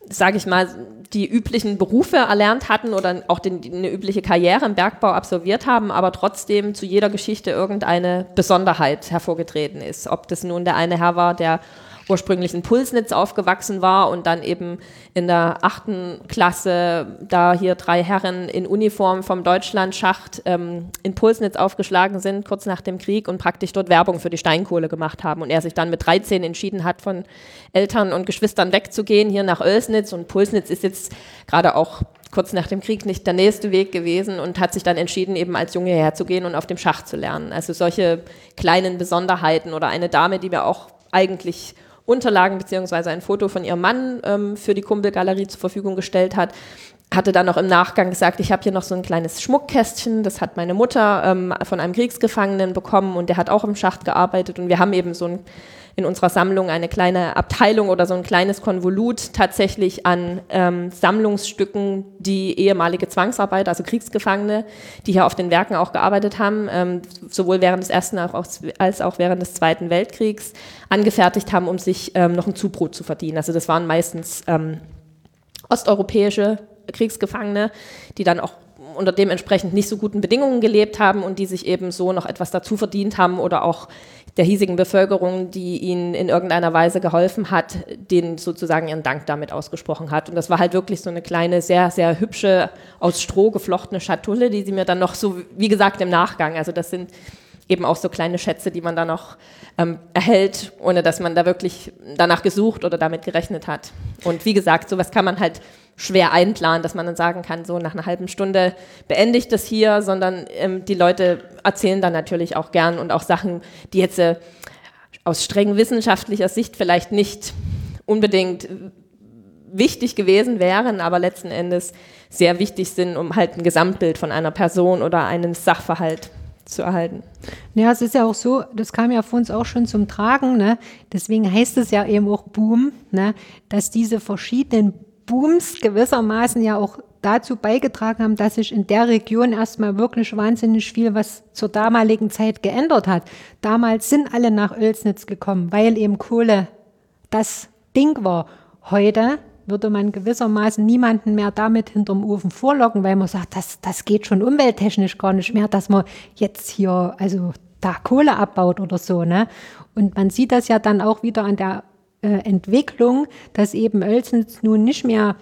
sage ich mal, die üblichen Berufe erlernt hatten oder auch den, eine übliche Karriere im Bergbau absolviert haben, aber trotzdem zu jeder Geschichte irgendeine Besonderheit hervorgetreten ist. Ob das nun der eine Herr war, der ursprünglich in Pulsnitz aufgewachsen war und dann eben in der achten Klasse, da hier drei Herren in Uniform vom Deutschlandschacht ähm, in Pulsnitz aufgeschlagen sind, kurz nach dem Krieg und praktisch dort Werbung für die Steinkohle gemacht haben. Und er sich dann mit 13 entschieden hat, von Eltern und Geschwistern wegzugehen, hier nach Oelsnitz. Und Pulsnitz ist jetzt gerade auch kurz nach dem Krieg nicht der nächste Weg gewesen und hat sich dann entschieden, eben als Junge herzugehen und auf dem Schacht zu lernen. Also solche kleinen Besonderheiten oder eine Dame, die mir auch eigentlich Unterlagen beziehungsweise ein Foto von ihrem Mann ähm, für die Kumpelgalerie zur Verfügung gestellt hat hatte dann noch im Nachgang gesagt, ich habe hier noch so ein kleines Schmuckkästchen, das hat meine Mutter ähm, von einem Kriegsgefangenen bekommen und der hat auch im Schacht gearbeitet und wir haben eben so ein, in unserer Sammlung eine kleine Abteilung oder so ein kleines Konvolut tatsächlich an ähm, Sammlungsstücken, die ehemalige Zwangsarbeiter, also Kriegsgefangene, die hier auf den Werken auch gearbeitet haben, ähm, sowohl während des Ersten als auch während des Zweiten Weltkriegs, angefertigt haben, um sich ähm, noch ein Zubrot zu verdienen. Also das waren meistens ähm, osteuropäische Kriegsgefangene, die dann auch unter dementsprechend nicht so guten Bedingungen gelebt haben und die sich eben so noch etwas dazu verdient haben oder auch der hiesigen Bevölkerung, die ihnen in irgendeiner Weise geholfen hat, denen sozusagen ihren Dank damit ausgesprochen hat. Und das war halt wirklich so eine kleine, sehr, sehr hübsche, aus Stroh geflochtene Schatulle, die sie mir dann noch so, wie gesagt, im Nachgang, also das sind eben auch so kleine Schätze, die man dann noch ähm, erhält, ohne dass man da wirklich danach gesucht oder damit gerechnet hat. Und wie gesagt, sowas kann man halt schwer einplanen, dass man dann sagen kann, so nach einer halben Stunde beende ich das hier, sondern ähm, die Leute erzählen dann natürlich auch gern und auch Sachen, die jetzt äh, aus streng wissenschaftlicher Sicht vielleicht nicht unbedingt wichtig gewesen wären, aber letzten Endes sehr wichtig sind, um halt ein Gesamtbild von einer Person oder einem Sachverhalt zu erhalten. Ja, es ist ja auch so, das kam ja für uns auch schon zum Tragen, ne? deswegen heißt es ja eben auch Boom, ne? dass diese verschiedenen Booms gewissermaßen ja auch dazu beigetragen haben, dass sich in der Region erstmal wirklich wahnsinnig viel, was zur damaligen Zeit geändert hat. Damals sind alle nach Oelsnitz gekommen, weil eben Kohle das Ding war. Heute würde man gewissermaßen niemanden mehr damit hinterm Ofen vorlocken, weil man sagt, das, das geht schon umwelttechnisch gar nicht mehr, dass man jetzt hier also da Kohle abbaut oder so. Ne? Und man sieht das ja dann auch wieder an der äh, Entwicklung, dass eben Oelsnitz nun nicht mehr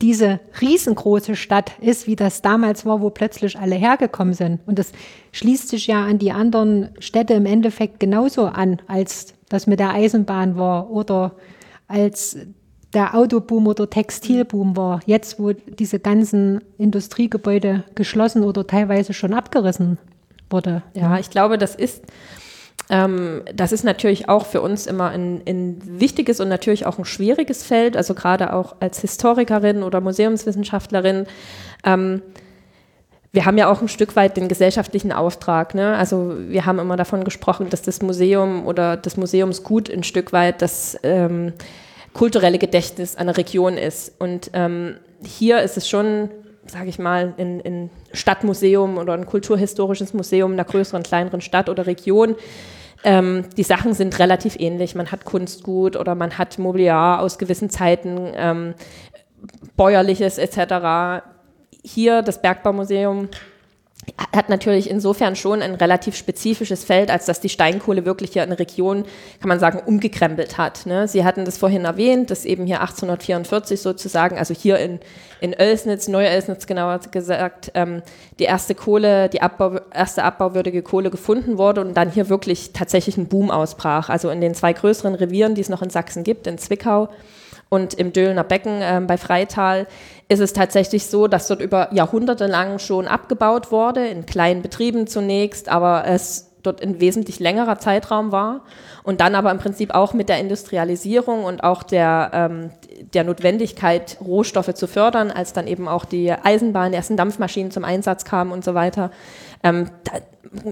diese riesengroße Stadt ist, wie das damals war, wo plötzlich alle hergekommen sind. Und das schließt sich ja an die anderen Städte im Endeffekt genauso an, als das mit der Eisenbahn war oder als der Autoboom oder Textilboom war. Jetzt, wo diese ganzen Industriegebäude geschlossen oder teilweise schon abgerissen wurde. Ja, ich glaube, das ist ähm, das ist natürlich auch für uns immer ein, ein, wichtiges und natürlich auch ein schwieriges Feld, also gerade auch als Historikerin oder Museumswissenschaftlerin. Ähm, wir haben ja auch ein Stück weit den gesellschaftlichen Auftrag. Ne? Also wir haben immer davon gesprochen, dass das Museum oder das Museumsgut ein Stück weit das ähm, kulturelle Gedächtnis einer Region ist. Und ähm, hier ist es schon sage ich mal, ein, ein Stadtmuseum oder ein kulturhistorisches Museum in einer größeren, kleineren Stadt oder Region. Ähm, die Sachen sind relativ ähnlich. Man hat Kunstgut oder man hat Mobiliar aus gewissen Zeiten, ähm, bäuerliches etc. Hier das Bergbaumuseum hat natürlich insofern schon ein relativ spezifisches Feld, als dass die Steinkohle wirklich hier eine Region, kann man sagen, umgekrempelt hat. Ne? Sie hatten das vorhin erwähnt, dass eben hier 1844 sozusagen, also hier in, in Oelsnitz, Neu-Oelsnitz genauer gesagt, ähm, die erste Kohle, die Abbau, erste abbauwürdige Kohle gefunden wurde und dann hier wirklich tatsächlich ein Boom ausbrach. Also in den zwei größeren Revieren, die es noch in Sachsen gibt, in Zwickau und im Döhlner Becken äh, bei Freital ist es tatsächlich so, dass dort über Jahrhunderte lang schon abgebaut wurde, in kleinen Betrieben zunächst, aber es dort ein wesentlich längerer Zeitraum war. Und dann aber im Prinzip auch mit der Industrialisierung und auch der, ähm, der Notwendigkeit, Rohstoffe zu fördern, als dann eben auch die Eisenbahn, die ersten Dampfmaschinen zum Einsatz kamen und so weiter, ähm,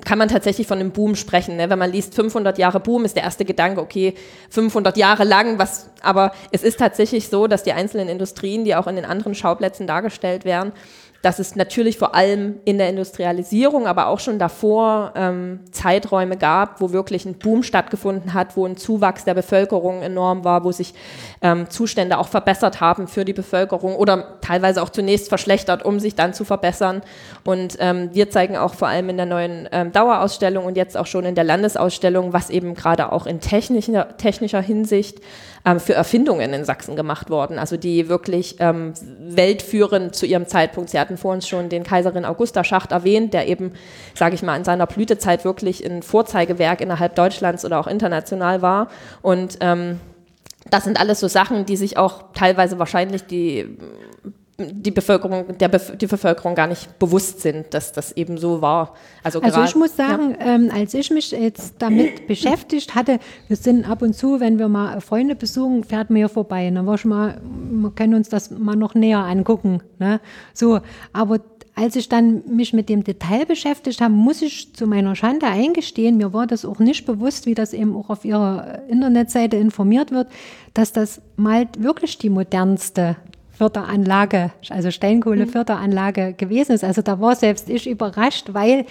kann man tatsächlich von einem Boom sprechen. Ne? Wenn man liest 500 Jahre Boom, ist der erste Gedanke, okay, 500 Jahre lang, was, aber es ist tatsächlich so, dass die einzelnen Industrien, die auch in den anderen Schauplätzen dargestellt werden, dass es natürlich vor allem in der Industrialisierung, aber auch schon davor ähm, Zeiträume gab, wo wirklich ein Boom stattgefunden hat, wo ein Zuwachs der Bevölkerung enorm war, wo sich ähm, Zustände auch verbessert haben für die Bevölkerung oder teilweise auch zunächst verschlechtert, um sich dann zu verbessern. Und ähm, wir zeigen auch vor allem in der neuen ähm, Dauerausstellung und jetzt auch schon in der Landesausstellung, was eben gerade auch in technischer, technischer Hinsicht ähm, für Erfindungen in Sachsen gemacht worden, also die wirklich ähm, weltführend zu ihrem Zeitpunkt. Sie hatten vor uns schon den Kaiserin Augusta Schacht erwähnt, der eben, sage ich mal, in seiner Blütezeit wirklich ein Vorzeigewerk innerhalb Deutschlands oder auch international war. Und ähm, das sind alles so Sachen, die sich auch teilweise wahrscheinlich die die Bevölkerung, der Bef die Bevölkerung gar nicht bewusst sind, dass das eben so war. Also, also ich muss sagen, ja. ähm, als ich mich jetzt damit *clears throat* beschäftigt hatte, wir sind ab und zu, wenn wir mal Freunde besuchen, fährt mir vorbei. Dann war schon mal, wir können uns das mal noch näher angucken. Ne? So, aber als ich dann mich mit dem Detail beschäftigt habe, muss ich zu meiner Schande eingestehen, mir war das auch nicht bewusst, wie das eben auch auf ihrer Internetseite informiert wird, dass das mal wirklich die modernste Förderanlage, also Steinkohleförderanlage gewesen ist. Also da war selbst ich überrascht, weil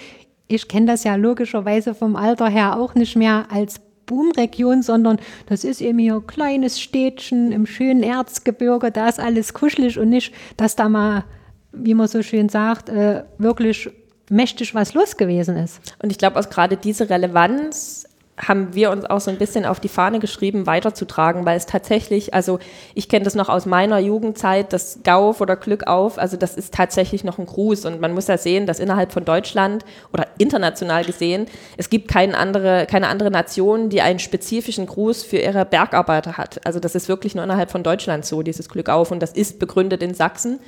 ich kenne das ja logischerweise vom Alter her auch nicht mehr als Boomregion, sondern das ist eben hier ein kleines Städtchen im schönen Erzgebirge, da ist alles kuschelig und nicht, dass da mal, wie man so schön sagt, äh, wirklich mächtig was los gewesen ist. Und ich glaube, auch gerade diese Relevanz haben wir uns auch so ein bisschen auf die Fahne geschrieben, weiterzutragen, weil es tatsächlich, also ich kenne das noch aus meiner Jugendzeit, das Gauf oder Glück auf, also das ist tatsächlich noch ein Gruß und man muss ja sehen, dass innerhalb von Deutschland oder international gesehen, es gibt keine andere, keine andere Nation, die einen spezifischen Gruß für ihre Bergarbeiter hat. Also das ist wirklich nur innerhalb von Deutschland so, dieses Glück auf und das ist begründet in Sachsen.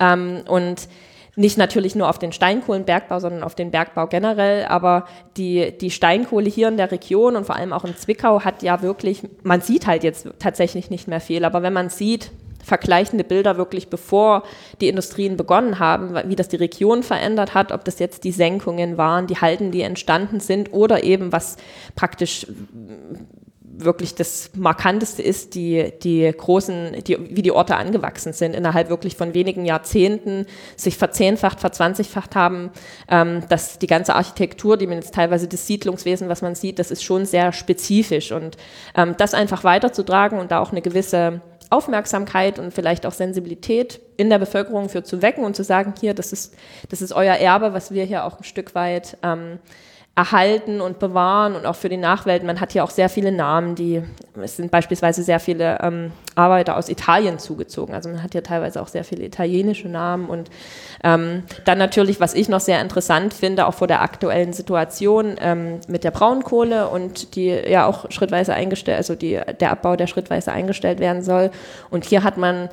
Ähm, und nicht natürlich nur auf den Steinkohlenbergbau, sondern auf den Bergbau generell. Aber die, die Steinkohle hier in der Region und vor allem auch in Zwickau hat ja wirklich, man sieht halt jetzt tatsächlich nicht mehr viel. Aber wenn man sieht, vergleichende Bilder wirklich bevor die Industrien begonnen haben, wie das die Region verändert hat, ob das jetzt die Senkungen waren, die Halten, die entstanden sind oder eben was praktisch wirklich das Markanteste ist, die, die großen, die, wie die Orte angewachsen sind, innerhalb wirklich von wenigen Jahrzehnten sich verzehnfacht, verzwanzigfacht haben. Ähm, dass die ganze Architektur, die man jetzt teilweise das Siedlungswesen, was man sieht, das ist schon sehr spezifisch. Und ähm, das einfach weiterzutragen und da auch eine gewisse Aufmerksamkeit und vielleicht auch Sensibilität in der Bevölkerung für zu wecken und zu sagen, hier, das ist, das ist euer Erbe, was wir hier auch ein Stück weit ähm, erhalten und bewahren und auch für die Nachwelt. Man hat hier auch sehr viele Namen, die, es sind beispielsweise sehr viele ähm, Arbeiter aus Italien zugezogen. Also man hat hier teilweise auch sehr viele italienische Namen und ähm, dann natürlich, was ich noch sehr interessant finde, auch vor der aktuellen Situation ähm, mit der Braunkohle und die ja auch schrittweise eingestellt, also die, der Abbau, der schrittweise eingestellt werden soll. Und hier hat man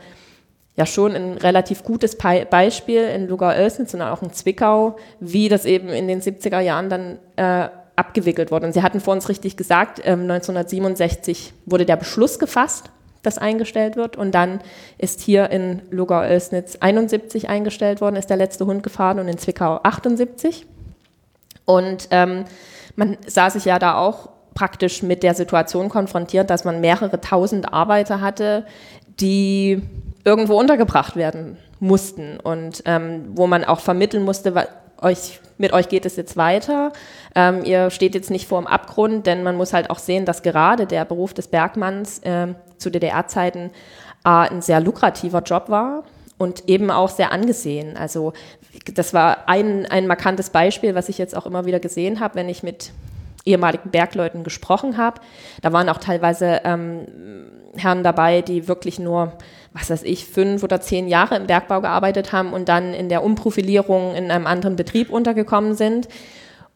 ja schon ein relativ gutes Beispiel in Lugau-Oelsnitz und auch in Zwickau, wie das eben in den 70er Jahren dann äh, abgewickelt wurde. Und Sie hatten vor uns richtig gesagt, ähm, 1967 wurde der Beschluss gefasst, dass eingestellt wird. Und dann ist hier in Lugau-Oelsnitz 71 eingestellt worden, ist der letzte Hund gefahren und in Zwickau 78. Und ähm, man sah sich ja da auch praktisch mit der Situation konfrontiert, dass man mehrere tausend Arbeiter hatte, die irgendwo untergebracht werden mussten und ähm, wo man auch vermitteln musste, euch, mit euch geht es jetzt weiter. Ähm, ihr steht jetzt nicht vor dem Abgrund, denn man muss halt auch sehen, dass gerade der Beruf des Bergmanns äh, zu DDR-Zeiten äh, ein sehr lukrativer Job war und eben auch sehr angesehen. Also das war ein, ein markantes Beispiel, was ich jetzt auch immer wieder gesehen habe, wenn ich mit ehemaligen Bergleuten gesprochen habe. Da waren auch teilweise ähm, Herren dabei, die wirklich nur was weiß ich, fünf oder zehn Jahre im Bergbau gearbeitet haben und dann in der Umprofilierung in einem anderen Betrieb untergekommen sind.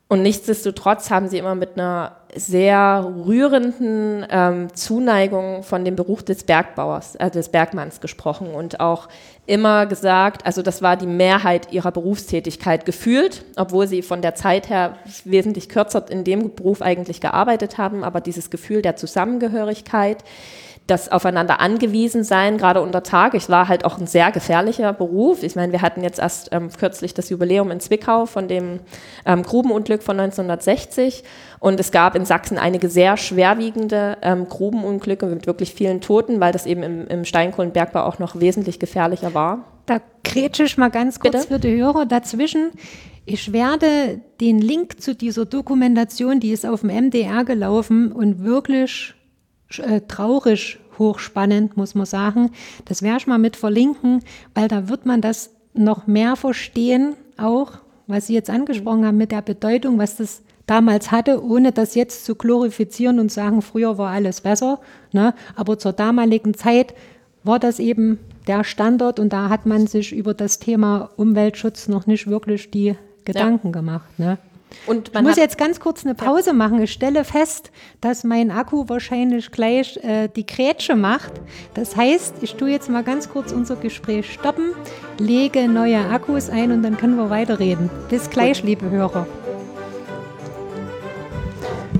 Und nichtsdestotrotz haben sie immer mit einer sehr rührenden ähm, Zuneigung von dem Beruf des Bergbauers, äh, des Bergmanns gesprochen und auch immer gesagt, also das war die Mehrheit ihrer Berufstätigkeit gefühlt, obwohl sie von der Zeit her wesentlich kürzer in dem Beruf eigentlich gearbeitet haben, aber dieses Gefühl der Zusammengehörigkeit, das Aufeinander angewiesen sein, gerade unter Tag. Ich war halt auch ein sehr gefährlicher Beruf. Ich meine, wir hatten jetzt erst ähm, kürzlich das Jubiläum in Zwickau von dem ähm, Grubenunglück von 1960 und es gab in Sachsen einige sehr schwerwiegende ähm, Grubenunglücke mit wirklich vielen Toten, weil das eben im, im Steinkohlenbergbau auch noch wesentlich gefährlicher war. Da grätsche ich mal ganz kurz Bitte? für die Hörer dazwischen. Ich werde den Link zu dieser Dokumentation, die ist auf dem MDR gelaufen und wirklich äh, traurig hochspannend, muss man sagen. Das werde ich mal mit verlinken, weil da wird man das noch mehr verstehen, auch was Sie jetzt angesprochen haben mit der Bedeutung, was das damals hatte, ohne das jetzt zu glorifizieren und sagen, früher war alles besser. Ne? Aber zur damaligen Zeit war das eben der Standard und da hat man sich über das Thema Umweltschutz noch nicht wirklich die Gedanken ja. gemacht. Ne? Und Ich man muss hat, jetzt ganz kurz eine Pause machen. Ich stelle fest, dass mein Akku wahrscheinlich gleich äh, die Grätsche macht. Das heißt, ich tue jetzt mal ganz kurz unser Gespräch stoppen, lege neue Akkus ein und dann können wir weiterreden. Bis gleich, liebe Hörer.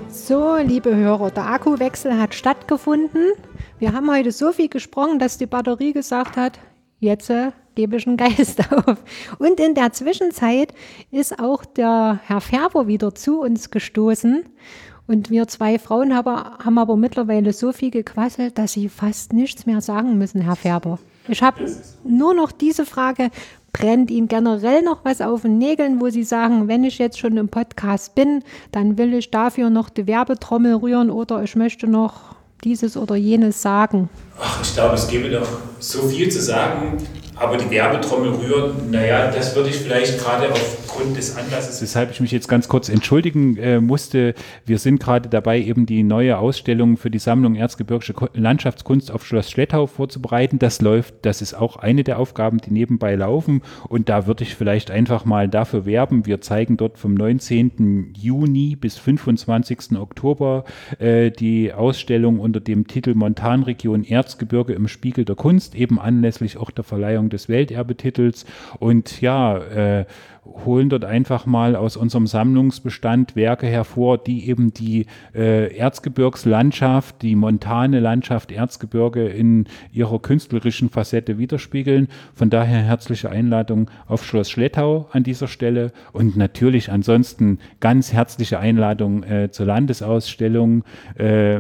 So, liebe Hörer, der Akkuwechsel hat stattgefunden. Wir haben heute so viel gesprochen, dass die Batterie gesagt hat, jetzt einen *laughs* Geist auf. Und in der Zwischenzeit ist auch der Herr Färber wieder zu uns gestoßen. Und wir zwei Frauen haben, aber mittlerweile so viel gequasselt, dass sie fast nichts mehr sagen müssen, Herr Färber. Ich habe nur noch diese Frage, brennt Ihnen generell noch was auf den Nägeln, wo Sie sagen, wenn ich jetzt schon im Podcast bin, dann will ich dafür noch die Werbetrommel rühren oder ich möchte noch dieses oder jenes sagen. Ach, ich glaube, es gäbe noch so viel zu sagen, aber die Werbetrommel rühren, naja, das würde ich vielleicht gerade aufgrund des Anlasses, weshalb ich mich jetzt ganz kurz entschuldigen äh, musste. Wir sind gerade dabei, eben die neue Ausstellung für die Sammlung Erzgebirgische Landschaftskunst auf Schloss Schlettau vorzubereiten. Das läuft, das ist auch eine der Aufgaben, die nebenbei laufen. Und da würde ich vielleicht einfach mal dafür werben. Wir zeigen dort vom 19. Juni bis 25. Oktober äh, die Ausstellung unter dem Titel Montanregion Erzgebirge im Spiegel der Kunst, eben anlässlich auch der Verleihung des Welterbetitels. Und ja, äh, holen dort einfach mal aus unserem Sammlungsbestand Werke hervor, die eben die äh, Erzgebirgslandschaft, die montane Landschaft Erzgebirge in ihrer künstlerischen Facette widerspiegeln. Von daher herzliche Einladung auf Schloss Schlettau an dieser Stelle und natürlich ansonsten ganz herzliche Einladung äh, zur Landesausstellung, äh,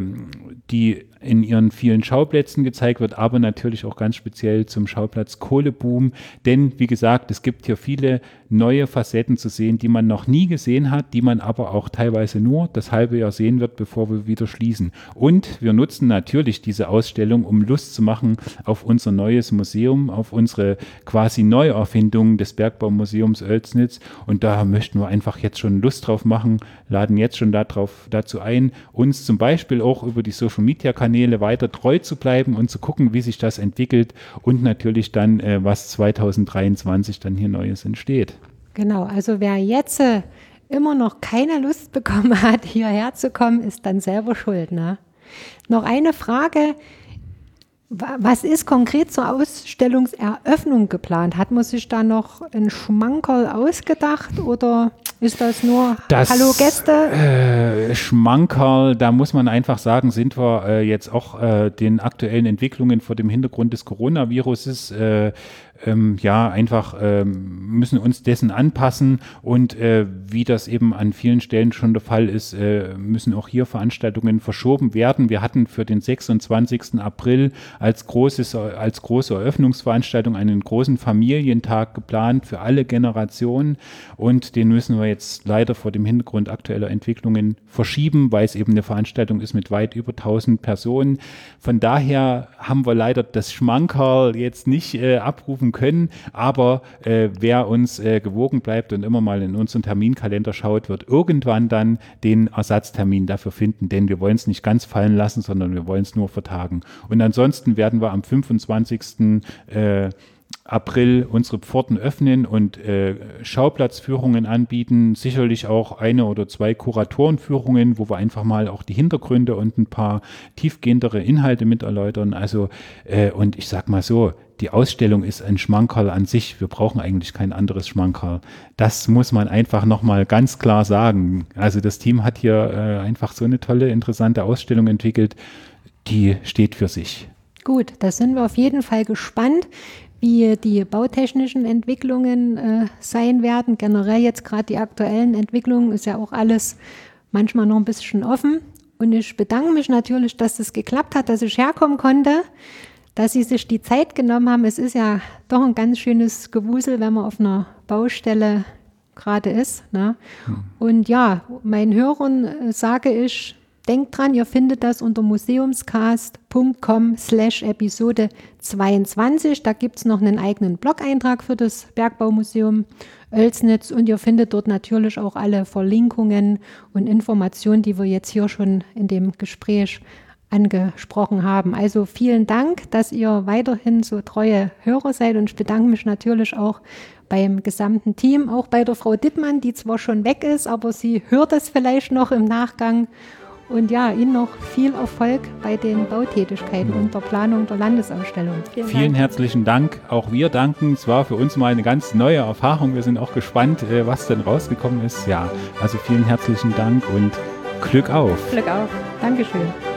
die in ihren vielen Schauplätzen gezeigt wird, aber natürlich auch ganz speziell zum Schauplatz Kohleboom. Denn wie gesagt, es gibt hier viele neue Facetten zu sehen, die man noch nie gesehen hat, die man aber auch teilweise nur das halbe Jahr sehen wird, bevor wir wieder schließen. Und wir nutzen natürlich diese Ausstellung, um Lust zu machen auf unser neues Museum, auf unsere quasi Neuerfindung des Bergbaumuseums Oelsnitz. Und da möchten wir einfach jetzt schon Lust drauf machen, laden jetzt schon darauf, dazu ein, uns zum Beispiel auch über die Social Media Kanäle weiter treu zu bleiben und zu gucken, wie sich das entwickelt und natürlich dann, äh, was 2023 dann hier Neues entsteht. Genau, also wer jetzt äh, immer noch keine Lust bekommen hat, *laughs* hierher zu kommen, ist dann selber schuld. Ne? Noch eine Frage. Wa- Was ist konkret zur Ausstellungseröffnung geplant? Hat man sich da noch ein Schmankerl ausgedacht oder ist das nur Das, Hallo Gäste? Äh, Schmankerl, da muss man einfach sagen, sind wir äh, jetzt auch äh, den aktuellen Entwicklungen vor dem Hintergrund des Coronaviruses äh, ähm, ja einfach ähm, müssen uns dessen anpassen und äh, wie das eben an vielen Stellen schon der Fall ist, äh, müssen auch hier Veranstaltungen verschoben werden. Wir hatten für den 26. April als großes als große Eröffnungsveranstaltung einen großen Familientag geplant für alle Generationen und den müssen wir jetzt leider vor dem Hintergrund aktueller Entwicklungen verschieben, weil es eben eine Veranstaltung ist mit weit über 1000 Personen. Von daher haben wir leider das Schmankerl jetzt nicht äh, abrufen können, aber äh, wer uns äh, gewogen bleibt und immer mal in unseren Terminkalender schaut, wird irgendwann dann den Ersatztermin dafür finden, denn wir wollen es nicht ganz fallen lassen, sondern wir wollen es nur vertagen. Und ansonsten werden wir am 25. Äh, April unsere Pforten öffnen und äh, Schauplatzführungen anbieten, sicherlich auch eine oder zwei Kuratorenführungen, wo wir einfach mal auch die Hintergründe und ein paar tiefgehendere Inhalte mit erläutern. Also äh, und ich sag mal so, die Ausstellung ist ein Schmankerl an sich. Wir brauchen eigentlich kein anderes Schmankerl. Das muss man einfach nochmal ganz klar sagen. Also das Team hat hier äh, einfach so eine tolle, interessante Ausstellung entwickelt, die steht für sich. Gut, da sind wir auf jeden Fall gespannt, wie die bautechnischen Entwicklungen äh, sein werden. Generell jetzt gerade die aktuellen Entwicklungen ist ja auch alles manchmal noch ein bisschen offen. Und ich bedanke mich natürlich, dass es geklappt hat, dass ich herkommen konnte, dass Sie sich die Zeit genommen haben. Es ist ja doch ein ganz schönes Gewusel, wenn man auf einer Baustelle gerade ist. Ne? Und ja, meinen Hörern äh, sage ich, denkt dran, ihr findet das unter museumscast.com slash Episode 22. Da gibt es noch einen eigenen Blog-Eintrag für das Bergbaumuseum Oelsnitz und ihr findet dort natürlich auch alle Verlinkungen und Informationen, die wir jetzt hier schon in dem Gespräch angesprochen haben. Also vielen Dank, dass ihr weiterhin so treue Hörer seid und ich bedanke mich natürlich auch beim gesamten Team, auch bei der Frau Dittmann, die zwar schon weg ist, aber sie hört es vielleicht noch im Nachgang. Und ja, Ihnen noch viel Erfolg bei den Bautätigkeiten und der Planung der Landesausstellung. Vielen, Vielen herzlichen Dank. Auch wir danken. Es war für uns mal eine ganz neue Erfahrung. Wir sind auch gespannt, äh, was denn rausgekommen ist. Ja, also vielen herzlichen Dank und Glück auf. Glück auf. Dankeschön.